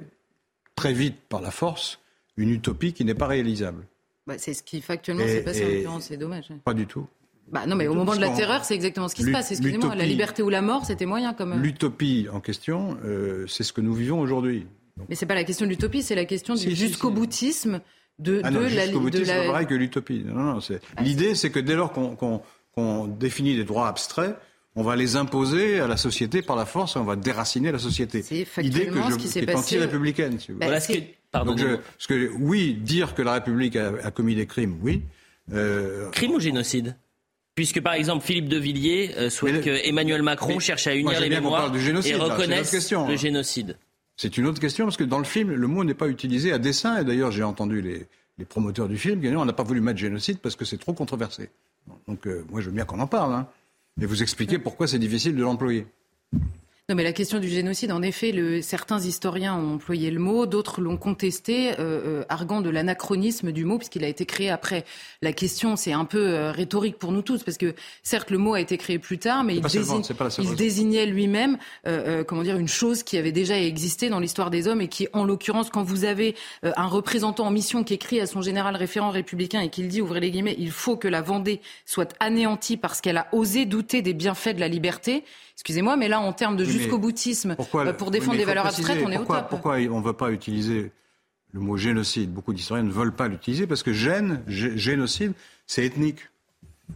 très vite par la force une utopie qui n'est pas réalisable. Bah, c'est ce qui factuellement s'est passé en l'occurrence, c'est dommage. Pas du tout. Bah non, mais au moment de la terreur, c'est exactement ce qui se passe. Excusez-moi, la liberté ou la mort, c'était moyen quand même. L'utopie en question, euh, c'est ce que nous vivons aujourd'hui. Mais c'est pas la question de l'utopie, c'est la question du Si, jusqu'au si. boutisme de, Ah non, de la jusqu'au de boutisme, c'est la. pareil que l'utopie. Non, non, Ah, L'idée, c'est que dès lors qu'on définit des droits abstraits, on va les imposer à la société par la force et on va déraciner la société. C'est factuellement que je, ce qui s'est est passé. anti-républicaine. si vous Bah, voulez. Voilà ce c'est- que. Pardon. Donc je- parce que oui, dire que la République a, a commis des crimes, oui. Euh, Crime ou génocide? Puisque par exemple Philippe de Villiers euh, souhaite Mais que le- Emmanuel Macron mais- cherche à unir les mémoires parle du génocide, et reconnaisse question, le hein. génocide. C'est une autre question parce que dans le film, le mot n'est pas utilisé à dessein. Et d'ailleurs, j'ai entendu les, les promoteurs du film qui on n'a pas voulu mettre génocide parce que c'est trop controversé. Donc, euh, moi, je veux bien qu'on en parle. hein. Et vous expliquez pourquoi c'est difficile de l'employer. Non, mais la question du génocide, en effet, le, certains historiens ont employé le mot, d'autres l'ont contesté, euh, euh, arguant de l'anachronisme du mot, puisqu'il a été créé après. La question, c'est un peu euh, rhétorique pour nous tous, parce que certes, le mot a été créé plus tard, mais il, désigne, il désignait lui-même, euh, euh, comment dire, une chose qui avait déjà existé dans l'histoire des hommes et qui, en l'occurrence, quand vous avez un représentant en mission qui écrit à son général référent républicain et qu'il dit, ouvrez les guillemets, il faut que la Vendée soit anéantie parce qu'elle a osé douter des bienfaits de la liberté. Excusez-moi, mais là, en termes de jusqu'au boutisme, euh, pour défendre des valeurs abstraites, on est au top. Pourquoi on ne veut pas utiliser le mot génocide? Beaucoup d'historiens ne veulent pas l'utiliser parce que gène, génocide, c'est ethnique.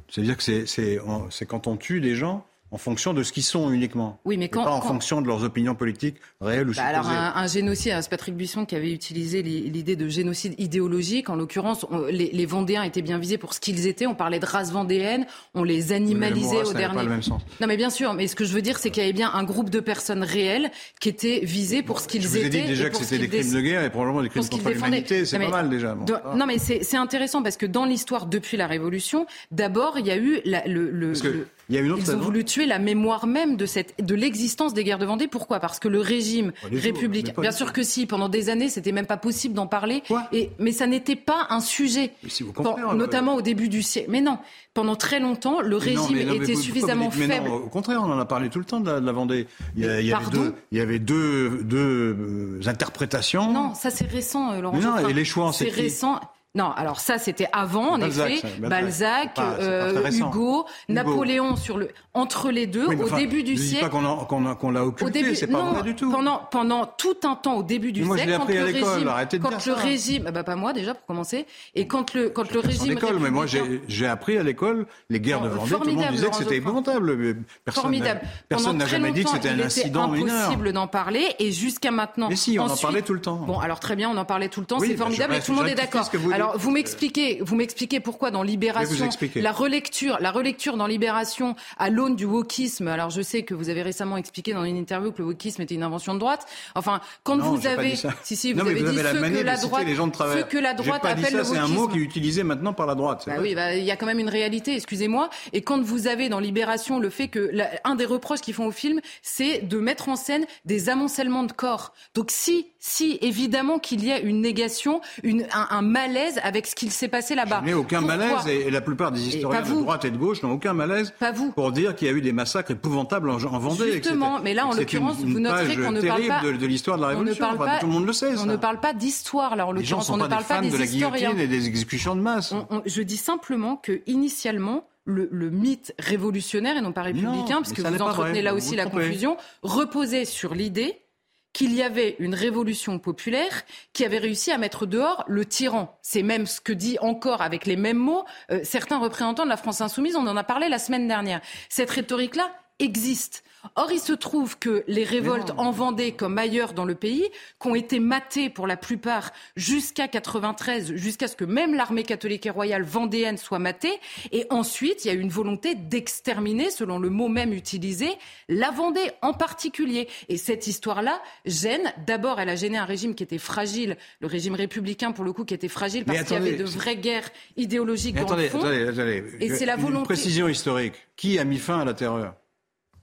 C'est-à-dire que c'est quand on tue des gens en fonction de ce qu'ils sont uniquement. Oui, mais quand, pas en fonction de leurs opinions politiques réelles ou bah Alors un, génocide, c'est Patrick Buisson qui avait utilisé l'idée de génocide idéologique. En l'occurrence, les, Vendéens étaient bien visés pour ce qu'ils étaient. On parlait de race vendéenne, on les animalisait au dernier. Pas le même sens. Non, mais bien sûr. Mais ce que je veux dire, c'est qu'il y avait bien un groupe de personnes réelles qui étaient visées pour ce qu'ils étaient. Je vous ai dit déjà que c'était des crimes de guerre et probablement des crimes contre l'humanité. C'est pas mal déjà. non, mais c'est intéressant parce que dans l'histoire depuis la Révolution, d'abord il y a eu le, le il y a une autre Ils ont voulu tuer la mémoire même de, cette, de l'existence des guerres de Vendée. Pourquoi? Parce que le régime républicain. Bien sûr que si, pendant des années, c'était même pas possible d'en parler. et, mais ça n'était pas un sujet. Si vous euh, notamment au début du siècle. Mais non, pendant très longtemps, le régime était suffisamment faible. au contraire, on en a parlé tout le temps de la, Vendée. Il y, avait deux, il y avait deux, deux euh, interprétations. Non, ça c'est récent, euh, Laurent. non, et les choix, c'est récent. Non, alors ça c'était avant, en effet. Balzac, euh, Hugo, Napoléon sur le entre les deux au début du siècle. Pas qu'on l'a occulté, c'est pas vrai du tout. Pendant pendant tout un temps au début du moi, siècle, quand le régime, Arrêtez de quand le régime, bah pas moi déjà pour commencer, et quand le quand le régime. l'école, mais moi j'ai appris à l'école les guerres de Vendée. Tout le monde disait que c'était épouvantable. Personne n'a jamais dit que c'était un incident mineur. impossible d'en parler et jusqu'à maintenant. Mais si, on en parlait tout le temps. Bon, alors très bien, on en parlait tout le temps, c'est formidable et tout le monde est d'accord. Alors vous m'expliquez vous m'expliquez pourquoi dans Libération, la relecture, la relecture dans Libération à l'aune du wokisme. Alors je sais que vous avez récemment expliqué dans une interview que le wokisme était une invention de droite. Enfin, quand vous avez, si si, vous avez dit ce que la droite, ce que la droite appelle le wokisme. C'est un mot qui est utilisé maintenant par la droite. Bah oui, bah, il y a quand même une réalité. Excusez-moi. Et quand vous avez dans Libération le fait que un des reproches qu'ils font au film, c'est de mettre en scène des amoncellements de corps. Donc si, si évidemment qu'il y a une négation, une, un, un malaise avec ce qu'il s'est passé là-bas. N'ai aucun malaise et, la plupart des historiens de droite et de gauche n'ont aucun malaise pas vous. pour dire qu'il y a eu des massacres épouvantables en, Vendée. Justement, mais là en l'occurrence, vous noterez qu'on ne parle pas de, de l'histoire de la Révolution. tout le monde le sait. On ne parle pas d'histoire là en l'occurrence. On ne parle pas des de la guillotine et des exécutions de masse. je dis simplement que initialement, le, mythe révolutionnaire et non pas républicain, parce que vous entretenez là aussi la confusion, reposait sur l'idée qu'il y avait une révolution populaire qui avait réussi à mettre dehors le tyran. C'est même ce que dit encore avec les mêmes mots euh, certains représentants de la France insoumise. On en a parlé la semaine dernière. Cette rhétorique-là existe. Or, il se trouve que les révoltes en Vendée, comme ailleurs dans le pays, qui ont été matées pour la plupart jusqu'à 93, jusqu'à ce que même l'armée catholique et royale vendéenne soit matée, et ensuite, il y a eu une volonté d'exterminer, selon le mot même utilisé, la Vendée en particulier. Et cette histoire-là gêne. D'abord, elle a gêné un régime qui était fragile, le régime républicain pour le coup, qui était fragile parce qu'il y avait de vraies guerres idéologiques dans le fond. Attendez, attendez. Et c'est la volonté. Une précision historique. Qui a mis fin à la terreur?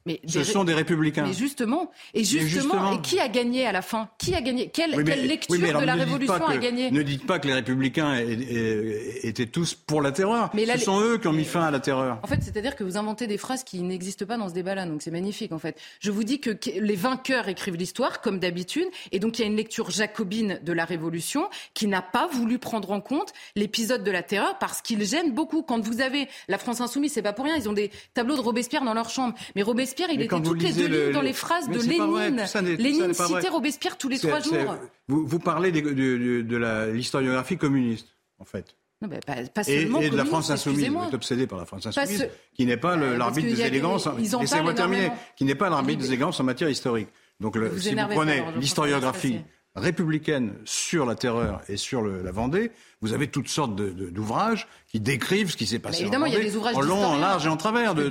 Mais Ce sont des républicains. Mais justement, et justement, et qui a gagné à la fin? Qui a gagné? Quelle, lecture de la révolution a gagné? Ne dites pas que les républicains étaient tous pour la terreur. Mais Ce sont eux qui ont mis fin à la terreur. En fait, c'est-à-dire que vous inventez des phrases qui n'existent pas dans ce débat-là, donc c'est magnifique en fait. Je vous dis que les vainqueurs écrivent l'histoire comme d'habitude, et donc il y a une lecture jacobine de la révolution qui n'a pas voulu prendre en compte l'épisode de la terreur parce qu'il gêne beaucoup. Quand vous avez la France insoumise, c'est pas pour rien, ils ont des tableaux de Robespierre dans leur chambre, mais Robespierre Robespierre, il était toutes les deux lignes dans les phrases de Lénine. Lénine citait Robespierre tous les trois jours. Vous, parlez de, l'historiographie communiste, en fait. Non, pas, pas et, et, de la France insoumise. Vous êtes obsédé par la France insoumise, qui n'est pas bah, l'arbitre des élégances. Laissez-moi terminer. Qui n'est pas l'arbitre des élégances en matière historique. Donc, si vous prenez l'historiographie républicaine sur la terreur et sur la Vendée, vous avez toutes sortes d'ouvrages qui décrivent ce qui s'est passé en, Vendée, y a en long, en large et en travers. De,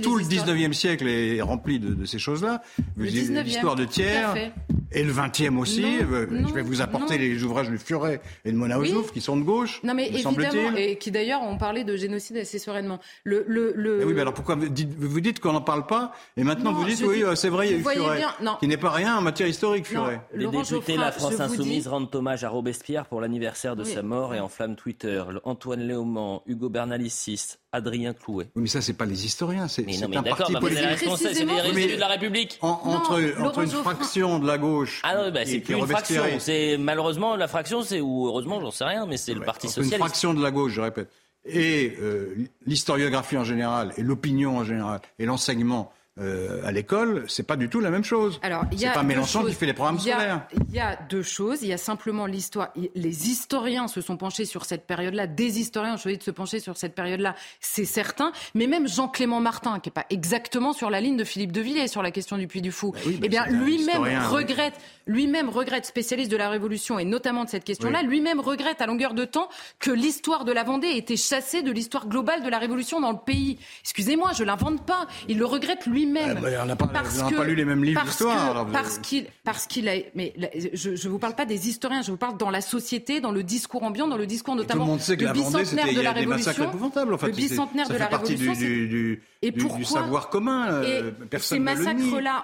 tout le 19e siècle est rempli de, ces choses-là. L'histoire de Thiers, Et le 20e aussi. Non, euh, non, je vais vous apporter non. les ouvrages de Furet et de Mona Oui. Ozouf, qui sont de gauche. Non, mais me évidemment, et qui d'ailleurs ont parlé de génocide assez sereinement. Le, le, le... Eh oui, mais alors pourquoi vous dites, vous dites qu'on n'en parle pas et maintenant Non, vous dites oui, dis- euh, c'est vrai, il y a vous eu voyez Furet, bien, qui n'est pas rien en matière historique, Furet. Les Laurent députés de la France Insoumise rendent hommage à Robespierre pour l'anniversaire de Oui. sa mort et enflamment Twitter. Antoine Léaumont, Hugo Bernalicis, Adrien Clouet. Oui, mais ça, c'est pas les historiens, c'est un d'accord, parti bah, c'est politique. c'est les de la République. En- entre, une fraction de la gauche Ah non, bah, c'est qui plus une fraction. C'est malheureusement la fraction, c'est ou heureusement, j'en sais rien, mais c'est le Parti entre Une socialiste. fraction de la gauche, je répète. Et euh, l'historiographie en général, et l'opinion en général, et l'enseignement euh, à l'école, c'est pas du tout la même chose. Alors, c'est pas Mélenchon qui fait les programmes Il y a- scolaires. Il y a deux choses. Il y a simplement l'histoire. Les historiens se sont penchés sur cette période-là. Des historiens ont choisi de se pencher sur cette période-là, c'est certain. Mais même Jean-Clément Martin, qui n'est pas exactement sur la ligne de Philippe de Villiers sur la question du Puy du Fou, oui, bah, eh bien, lui-même regrette, lui-même regrette, spécialiste de la Révolution et notamment de cette question-là, lui-même regrette à longueur de temps que l'histoire de la Vendée ait été chassée de l'histoire globale de la Révolution dans le pays. Excusez-moi, je l'invente pas. Il le regrette lui-même. Eh ben, on n'a pas- pas lu les mêmes livres d'histoire, Parce qu'il, parce qu'il a, mais la- je, je vous parle pas des historiens, je vous parle dans la société, dans le discours ambiant, dans le discours Et tout notamment le monde sait que du la Vendée, c'était bicentenaire il de y la a des massacres Révolution. épouvantables. En fait, le bicentenaire ça de fait la partie Révolution. du, du, Et du- du pourquoi savoir commun. euh, Et personne ces ne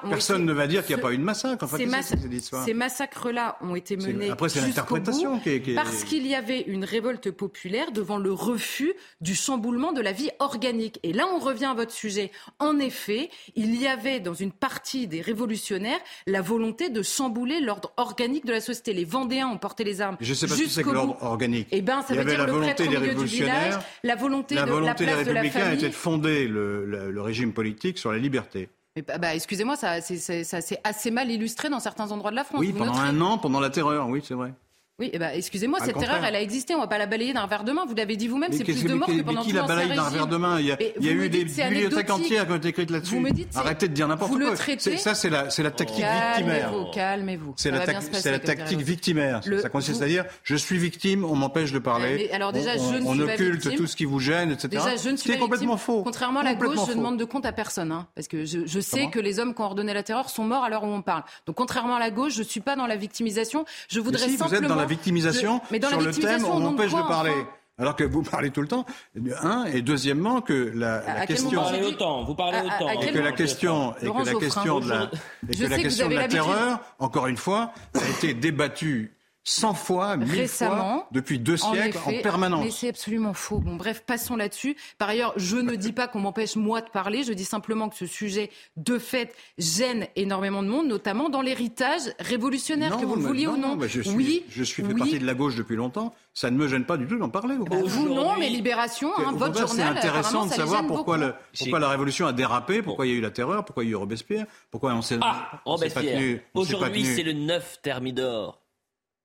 Personne été- ne va dire qu'il n'y a pas eu de massacre. En fait, ces, massa- ces massacres-là ont été menés après, c'est l'interprétation qui qui est- parce qu'il y avait une révolte populaire devant le refus du chamboulement de la vie organique. Et là, on revient à votre sujet. En effet, il y avait dans une partie des révolutionnaires la volonté de chambouler l'ordre organique de la société. Les Vendéens ont porté les armes Je ne sais pas ce que c'est que l'ordre organique. Eh ben, ça Il y veut avait dire la le volonté prêtre au des milieu du village, révolutionnaires. la volonté La de la volonté des place de la républicains famille. était de fonder le, le- le régime politique sur la liberté. Bah, bah, excusez-moi, ça, c'est- assez mal illustré dans certains endroits de la France. Oui, vous pendant noterez. un an, pendant la terreur, oui, c'est vrai. Oui, eh ben, excusez-moi, cette le erreur, contraire. elle a existé. On va pas la balayer d'un revers de main. Vous l'avez dit vous-même, Mais c'est plus de morts mais que pendant qui tout la balaye d'un revers de main? Il y a, Mais il y a vous eu des bibliothèques entières qui ont été écrites là-dessus. Vous me dites, c'est- Arrêtez de dire n'importe vous quoi. le traitez- C'est- Ça, c'est la, la tactique victimaire. Calmez-vous, calmez-vous. C'est la, tactique l'autre. victimaire. Le- ça consiste vous- à dire je suis victime, on m'empêche de parler. Mais alors déjà, on, je ne on suis pas occulte tout ce qui vous gêne, etc. Déjà, je ne suis C'est pas complètement faux. Contrairement à la gauche, je faux. demande de compte à personne, hein, parce que je, sais que les hommes qui ont ordonné la terreur sont morts à l'heure où on parle. Donc, contrairement à la gauche, je suis pas dans la victimisation. Je Mais voudrais simplement. La victimisation Je- Mais dans sur la le thème, victimisation, on m'empêche quoi, de parler. enfin Alors que vous parlez tout le temps, un, et deuxièmement que la, la À question... Vous parlez autant, vous parlez autant. à et que la question, et que la question de la, et que la question de la terreur, encore une fois, a été débattue 100 fois, 1000 Récemment, fois, depuis deux En siècles, en, effet, permanence. Mais c'est absolument faux. Bon, bref, passons là-dessus. Par ailleurs, je ne dis pas qu'on m'empêche moi de parler. Je dis simplement que ce sujet, de fait, gêne énormément de monde, notamment dans l'héritage révolutionnaire, que vous le vouliez ou non. je suis, oui, je suis fait oui. partie de la gauche depuis longtemps. Ça ne me gêne pas du tout d'en parler. Bah, vous non, mais Libération, hein, votre c'est intéressant de savoir pourquoi, beaucoup. le, pourquoi la révolution a dérapé, pourquoi il y a eu la terreur, pourquoi il y a eu Robespierre, pourquoi on s'est Ah, on Robespierre. Aujourd'hui, c'est le 9 Thermidor.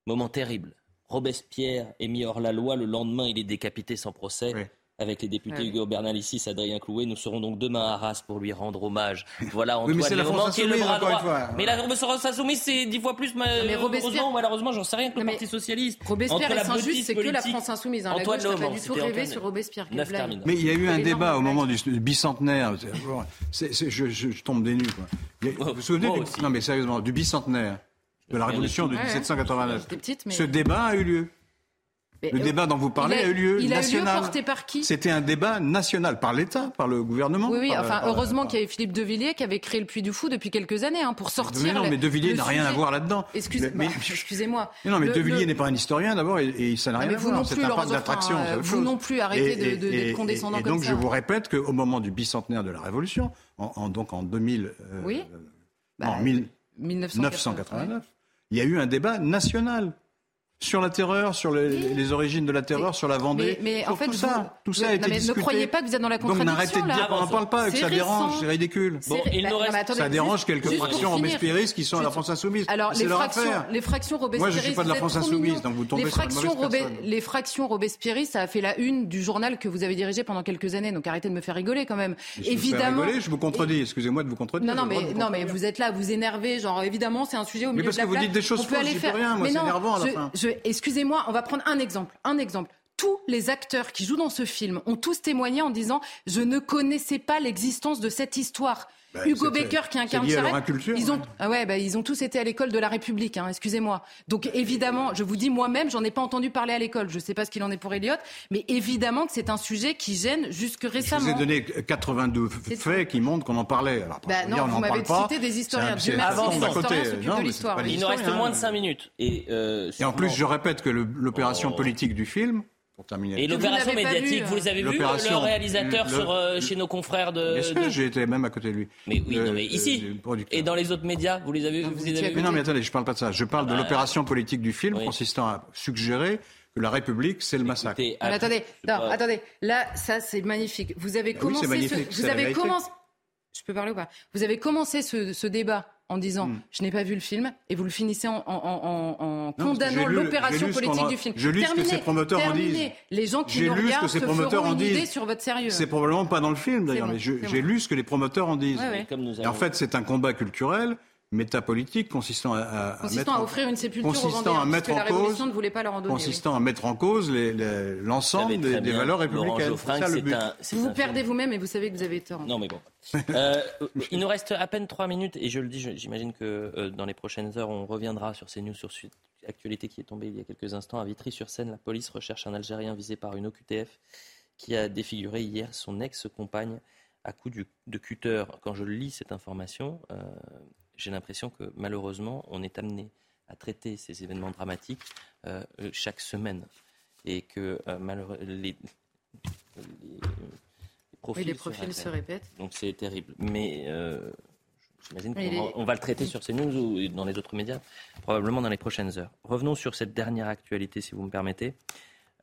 Moment terrible. Robespierre est mis hors la loi. Le lendemain, il est décapité sans procès. Oui. Avec les députés Ouais. Hugo Bernalicis, Adrien Clouet, nous serons donc demain à Arras pour lui rendre hommage. Voilà Oui, Antoine mais c'est la France qui est le insoumise, bras droit. fois. Mais la France insoumise, c'est dix fois plus, ma- mais Robespierre- heureusement ou malheureusement, j'en sais rien que le mais Parti socialiste. Robespierre Entre et la Saint-Just, c'est que la France insoumise. Hein. La Antoine gauche n'a pas du tout rêvé sur Robespierre. Mais il y a eu un débat au moment du, bicentenaire. Je, je- je tombe des nues. Oh, vous vous souvenez non mais sérieusement du bicentenaire de la révolution de Ouais, ouais. 1789. J'étais petite, mais. Ce débat a eu lieu. Le euh, débat dont vous parlez a, eu lieu Il a eu lieu porté par qui? C'était un débat national par l'État, par le gouvernement. Oui, oui, par- enfin, par- heureusement par- qu'il y avait Philippe de Villiers qui avait créé le Puy du Fou depuis quelques années hein, pour sortir. Mais non, mais De Villiers n'a rien à voir là-dedans. Mais- bah, Excusez-moi. Mais non, mais Le- De Villiers le- n'est pas un historien d'abord et, et ça n'a rien mais à vous voir. C'est un parc d'attraction. Euh, vous chose. non plus, arrêtez de- de- d'être condescendant et comme donc ça. je vous répète qu'au moment du bicentenaire de la Révolution, en, en- donc en 2000, euh, Oui. euh, Bah, 1000 1989. 989, il y a eu un débat national sur la terreur, sur les, les origines de la terreur, sur la Vendée. Mais, mais sur en fait, tout vous- ça, tout ça a non, été mais discuté. Ne croyez pas que vous êtes dans la Donc contradiction. n'arrêtez de dire qu'on n'en parle pas, que ça dérange, c'est ridicule. Bon, il bah, nous non, reste- mais attendez, Ça dérange quelques fractions robespierristes qui sont à la France Insoumise. Alors, les leur fractions, les fractions robespierristes. Moi, je suis pas de la France Insoumise, mignons. donc vous tombez les sur fractions, Robé- personne. les fractions robespierristes, ça a fait la une du journal que vous avez dirigé pendant quelques années. Donc arrêtez de me faire rigoler quand même. Je vous fais Évidemment. rigoler, je vous contredis. Excusez-moi de vous contredire. Non, non, mais, non, mais vous êtes là, vous énervez, genre évidemment c'est un sujet au Mais milieu parce de la que vous dites des choses fausses, j'y peux faire. rien, moi, Mais c'est énervant à la fin. Excusez-moi, on va prendre un exemple, un exemple. tous les acteurs qui jouent dans ce film ont tous témoigné en disant je ne connaissais pas l'existence de cette histoire. Bah, Hugo Baker qui incarne lié à leur Charette, inculture, ils ont hein. ah ouais bah, ils ont tous été à l'école de la République hein, excusez-moi. Donc évidemment, je vous dis moi-même, j'en ai pas entendu parler à l'école, je sais pas ce qu'il en est pour Elliot, mais évidemment que c'est un sujet qui gêne jusque Je vous récemment. ai donné 82 C'est faits qui montrent qu'on en parlait. Alors, pour non, dire, on vous m'avez cité des historiens. c'est les d'à historiens Non, de l'histoire. Il nous reste moins de hein. 5 minutes. Et, euh, Et en plus, je répète que l'opération Oh. politique du film, pour terminer. Et l'opération médiatique, vu, vous les avez vus, le réalisateur le- sur, euh, le- chez nos confrères de... Bien sûr, de- j'ai été même à côté de lui. Mais oui, Le- non, mais le- ici, le producteur. et dans les autres médias, vous les avez, Non, vous vous les avez Mais vus non, mais attendez, je parle pas de ça. Je parle de Bah, l'opération politique du film oui. consistant à suggérer que la République, c'est le massacre. Écoutez, Ah, mais attendez, non, pas. attendez. Là, ça, c'est magnifique. Vous avez Bah commencé ce, vous avez commencé. Je peux parler ou pas? Vous avez commencé ce, ce débat en disant Hmm. je n'ai pas vu le film et vous le finissez en, en- en- en Non, parce que condamnant l'opération politique du film. je lis ce que Terminez, ces promoteurs en terminez. disent. Les gens qui J'ai nous lu ce que regardent ces se promoteurs feront une idée sur votre sérieux. C'est probablement pas dans le film d'ailleurs, bon, mais j'ai bon. lu ce que les promoteurs en disent. Ouais, ouais. Comme nous Et en fait, c'est un combat culturel, métapolitique, consistant à, Consistant mettre à offrir une sépulture aux consistant Vendéens, à mettre la en cause- Révolution ne voulait pas leur en donner. oui. consistant à mettre en cause les- les- Vous l'ensemble des, valeurs républicaines. Ça le c'est but. un- Vous vous perdez vous-même et vous savez que vous avez tort. Non, mais bon. Euh, il nous reste à peine trois minutes et je le dis, j'imagine que euh, dans les prochaines heures, on reviendra sur ces news, sur cette actualité qui est tombée il y a quelques instants. À Vitry-sur-Seine, la police recherche un Algérien visé par une OQTF qui a défiguré hier son ex-compagne à coups du- de cutter. Quand je lis cette information, euh, j'ai l'impression que malheureusement, on est amené à traiter ces événements dramatiques euh, chaque semaine et que euh, malheureux- les, les- les profils, Oui, les se profils répètent. se répètent. Donc c'est terrible. Mais euh, j'imagine qu'on va- on va le traiter sur CNews ou dans les autres médias, probablement dans les prochaines heures. Revenons sur cette dernière actualité, si vous me permettez.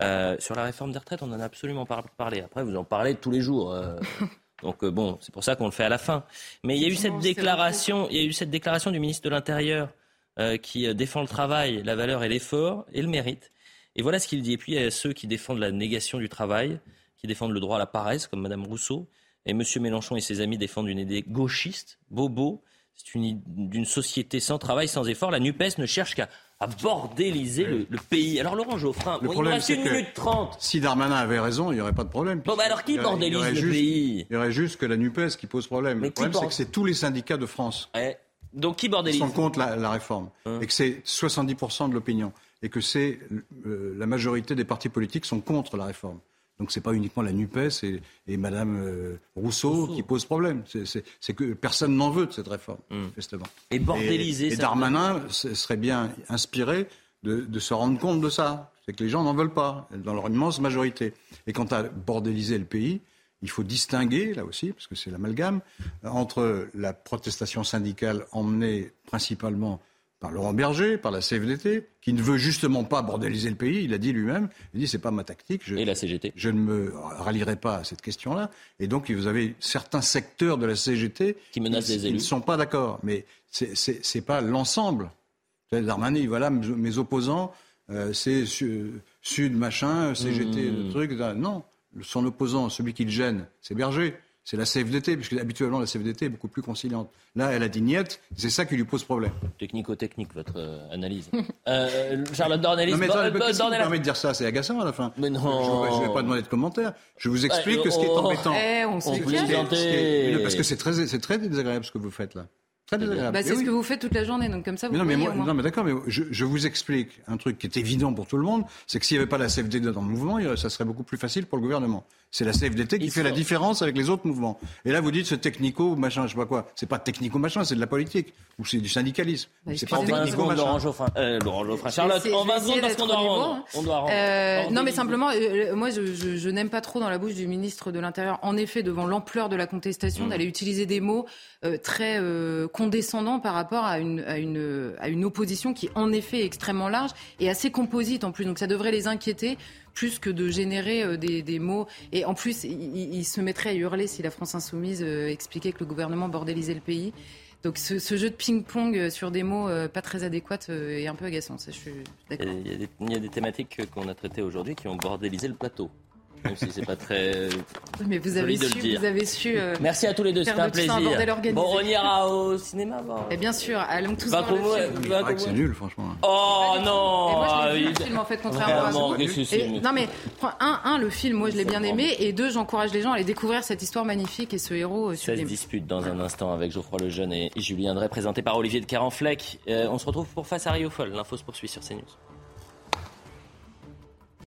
Sur la réforme des retraites, on en a absolument pas parlé. Après, vous en parlez tous les jours. donc euh, bon, c'est pour ça qu'on le fait à la fin. Mais il y a eu cette déclaration, il y a eu cette déclaration du ministre de l'Intérieur euh, qui euh, défend le travail, la valeur et l'effort et le mérite. Et voilà ce qu'il dit. Et puis il y a ceux qui défendent la négation du travail, qui défendent le droit à la paresse, comme Madame Rousseau. Et M. Mélenchon et ses amis défendent une idée gauchiste, bobo. C'est une idée d'une société sans travail, sans effort. La NUPES ne cherche qu'à à bordéliser le, le pays. Alors Laurent Geoffrin, Le il problème, reste une minute trente. Si Darmanin avait raison, il n'y aurait pas de problème. Bon, bah alors qui bordélise le juste- pays Il y aurait juste que la NUPES qui pose problème. Mais le problème, c'est que c'est tous les syndicats de France Ouais. Donc qui sont contre la, la réforme. Hein. Et que c'est 70% de l'opinion. Et que c'est euh, la majorité des partis politiques sont contre la réforme. Donc c'est pas uniquement la NUPES et, et Madame euh, Rousseau, Rousseau. qui posent problème. C'est- que personne n'en veut de cette réforme, manifestement. Et bordéliser Et, et Darmanin ce serait bien inspiré de, de se rendre compte de ça. C'est que les gens n'en veulent pas, dans leur immense majorité. Et quant à bordéliser le pays, il faut distinguer, là aussi, parce que c'est l'amalgame, entre la protestation syndicale emmenée principalement par Laurent Berger, par la CFDT, qui ne veut justement pas bordéliser le pays, il a dit lui-même, il dit c'est pas ma tactique, je, Et la CGT. je ne me rallierai pas à cette question-là. Et donc, vous avez certains secteurs de la CGT Qui menacent qui, les qui élus. ne sont pas d'accord. Mais c'est- pas l'ensemble. Darmanin, voilà, mes opposants, euh, c'est su- Sud, machin, CGT, Mmh. le truc. Non, son opposant, celui qui le gêne, c'est Berger. C'est la CFDT, puisque habituellement la CFDT est beaucoup plus conciliante. Là, elle a dit niette, c'est ça qui lui pose problème. Technico-technique, votre euh, analyse. Euh, Charlotte Dornelis, Non, mais Bo- attendez, Bo- qu'est-ce qui vous de dire ça? C'est agaçant à la fin. Mais non. Je ne vais pas demander de commentaires. Je vous explique Ouais, ce qui est oh. embêtant. Eh, on On qui est- ce qui est- mais parce que c'est très, c'est très désagréable ce que vous faites là. Très désagréable. Bah, c'est ce oui. que vous faites toute la journée, donc comme ça vous Mais non, mais moi, non, mais d'accord, mais je, je vous explique un truc qui est évident pour tout le monde, c'est que s'il n'y avait pas la CFDT dans le mouvement, ça serait beaucoup plus facile pour le gouvernement. C'est la CFDT qui Il fait la différence avec les autres mouvements. Et là, vous dites ce technico machin, je sais pas quoi. C'est pas technico machin, c'est de la politique ou c'est du syndicalisme. Bah, c'est pas faut En 20 technico secondes, Laurent machin. Geoffrin. Euh, Laurent Geoffrin. Charlotte, en essayer 20 secondes parce qu'on doit rendre. hein. On doit rendre. Euh, non, mais simplement, euh, moi, je, je- je n'aime pas trop dans la bouche du ministre de l'Intérieur, en effet, devant l'ampleur de la contestation, Mmh. d'aller utiliser des mots euh, très condescendants par rapport à une, opposition qui, en effet, est extrêmement large et assez composite en plus. Donc ça devrait les inquiéter plus que de générer euh, des, mots. Et en plus, il, il- il se mettrait à hurler si la France insoumise euh, expliquait que le gouvernement bordélisait le pays. Donc ce, jeu de ping-pong euh, sur des mots pas très adéquats est un peu agaçant. Ça, je suis Il y, a des, il y a des thématiques qu'on a traitées aujourd'hui qui ont bordélisé le plateau. Même si c'est pas très. Oui, Mais vous Joli avez de le su, dire. vous avez su. euh, Merci à tous les deux, c'était un plaisir. bordel organisé. Bon, on ira au cinéma. bon. Et bien sûr, allons tous voir le c'est nul, franchement. Oh non Et moi, je l'ai vu David. Le film, en fait, contrairement à et, Non mais un, un, le film, moi je l'ai bien aimé, et deux, j'encourage les gens à aller découvrir cette histoire magnifique et ce héros Ça se dispute dans un instant avec Geoffroy Lejeune et Julien Drey, présenté par Olivier de Carenfleck. Euh, on se retrouve pour Face à Rio Folle. L'info se poursuit sur CNews.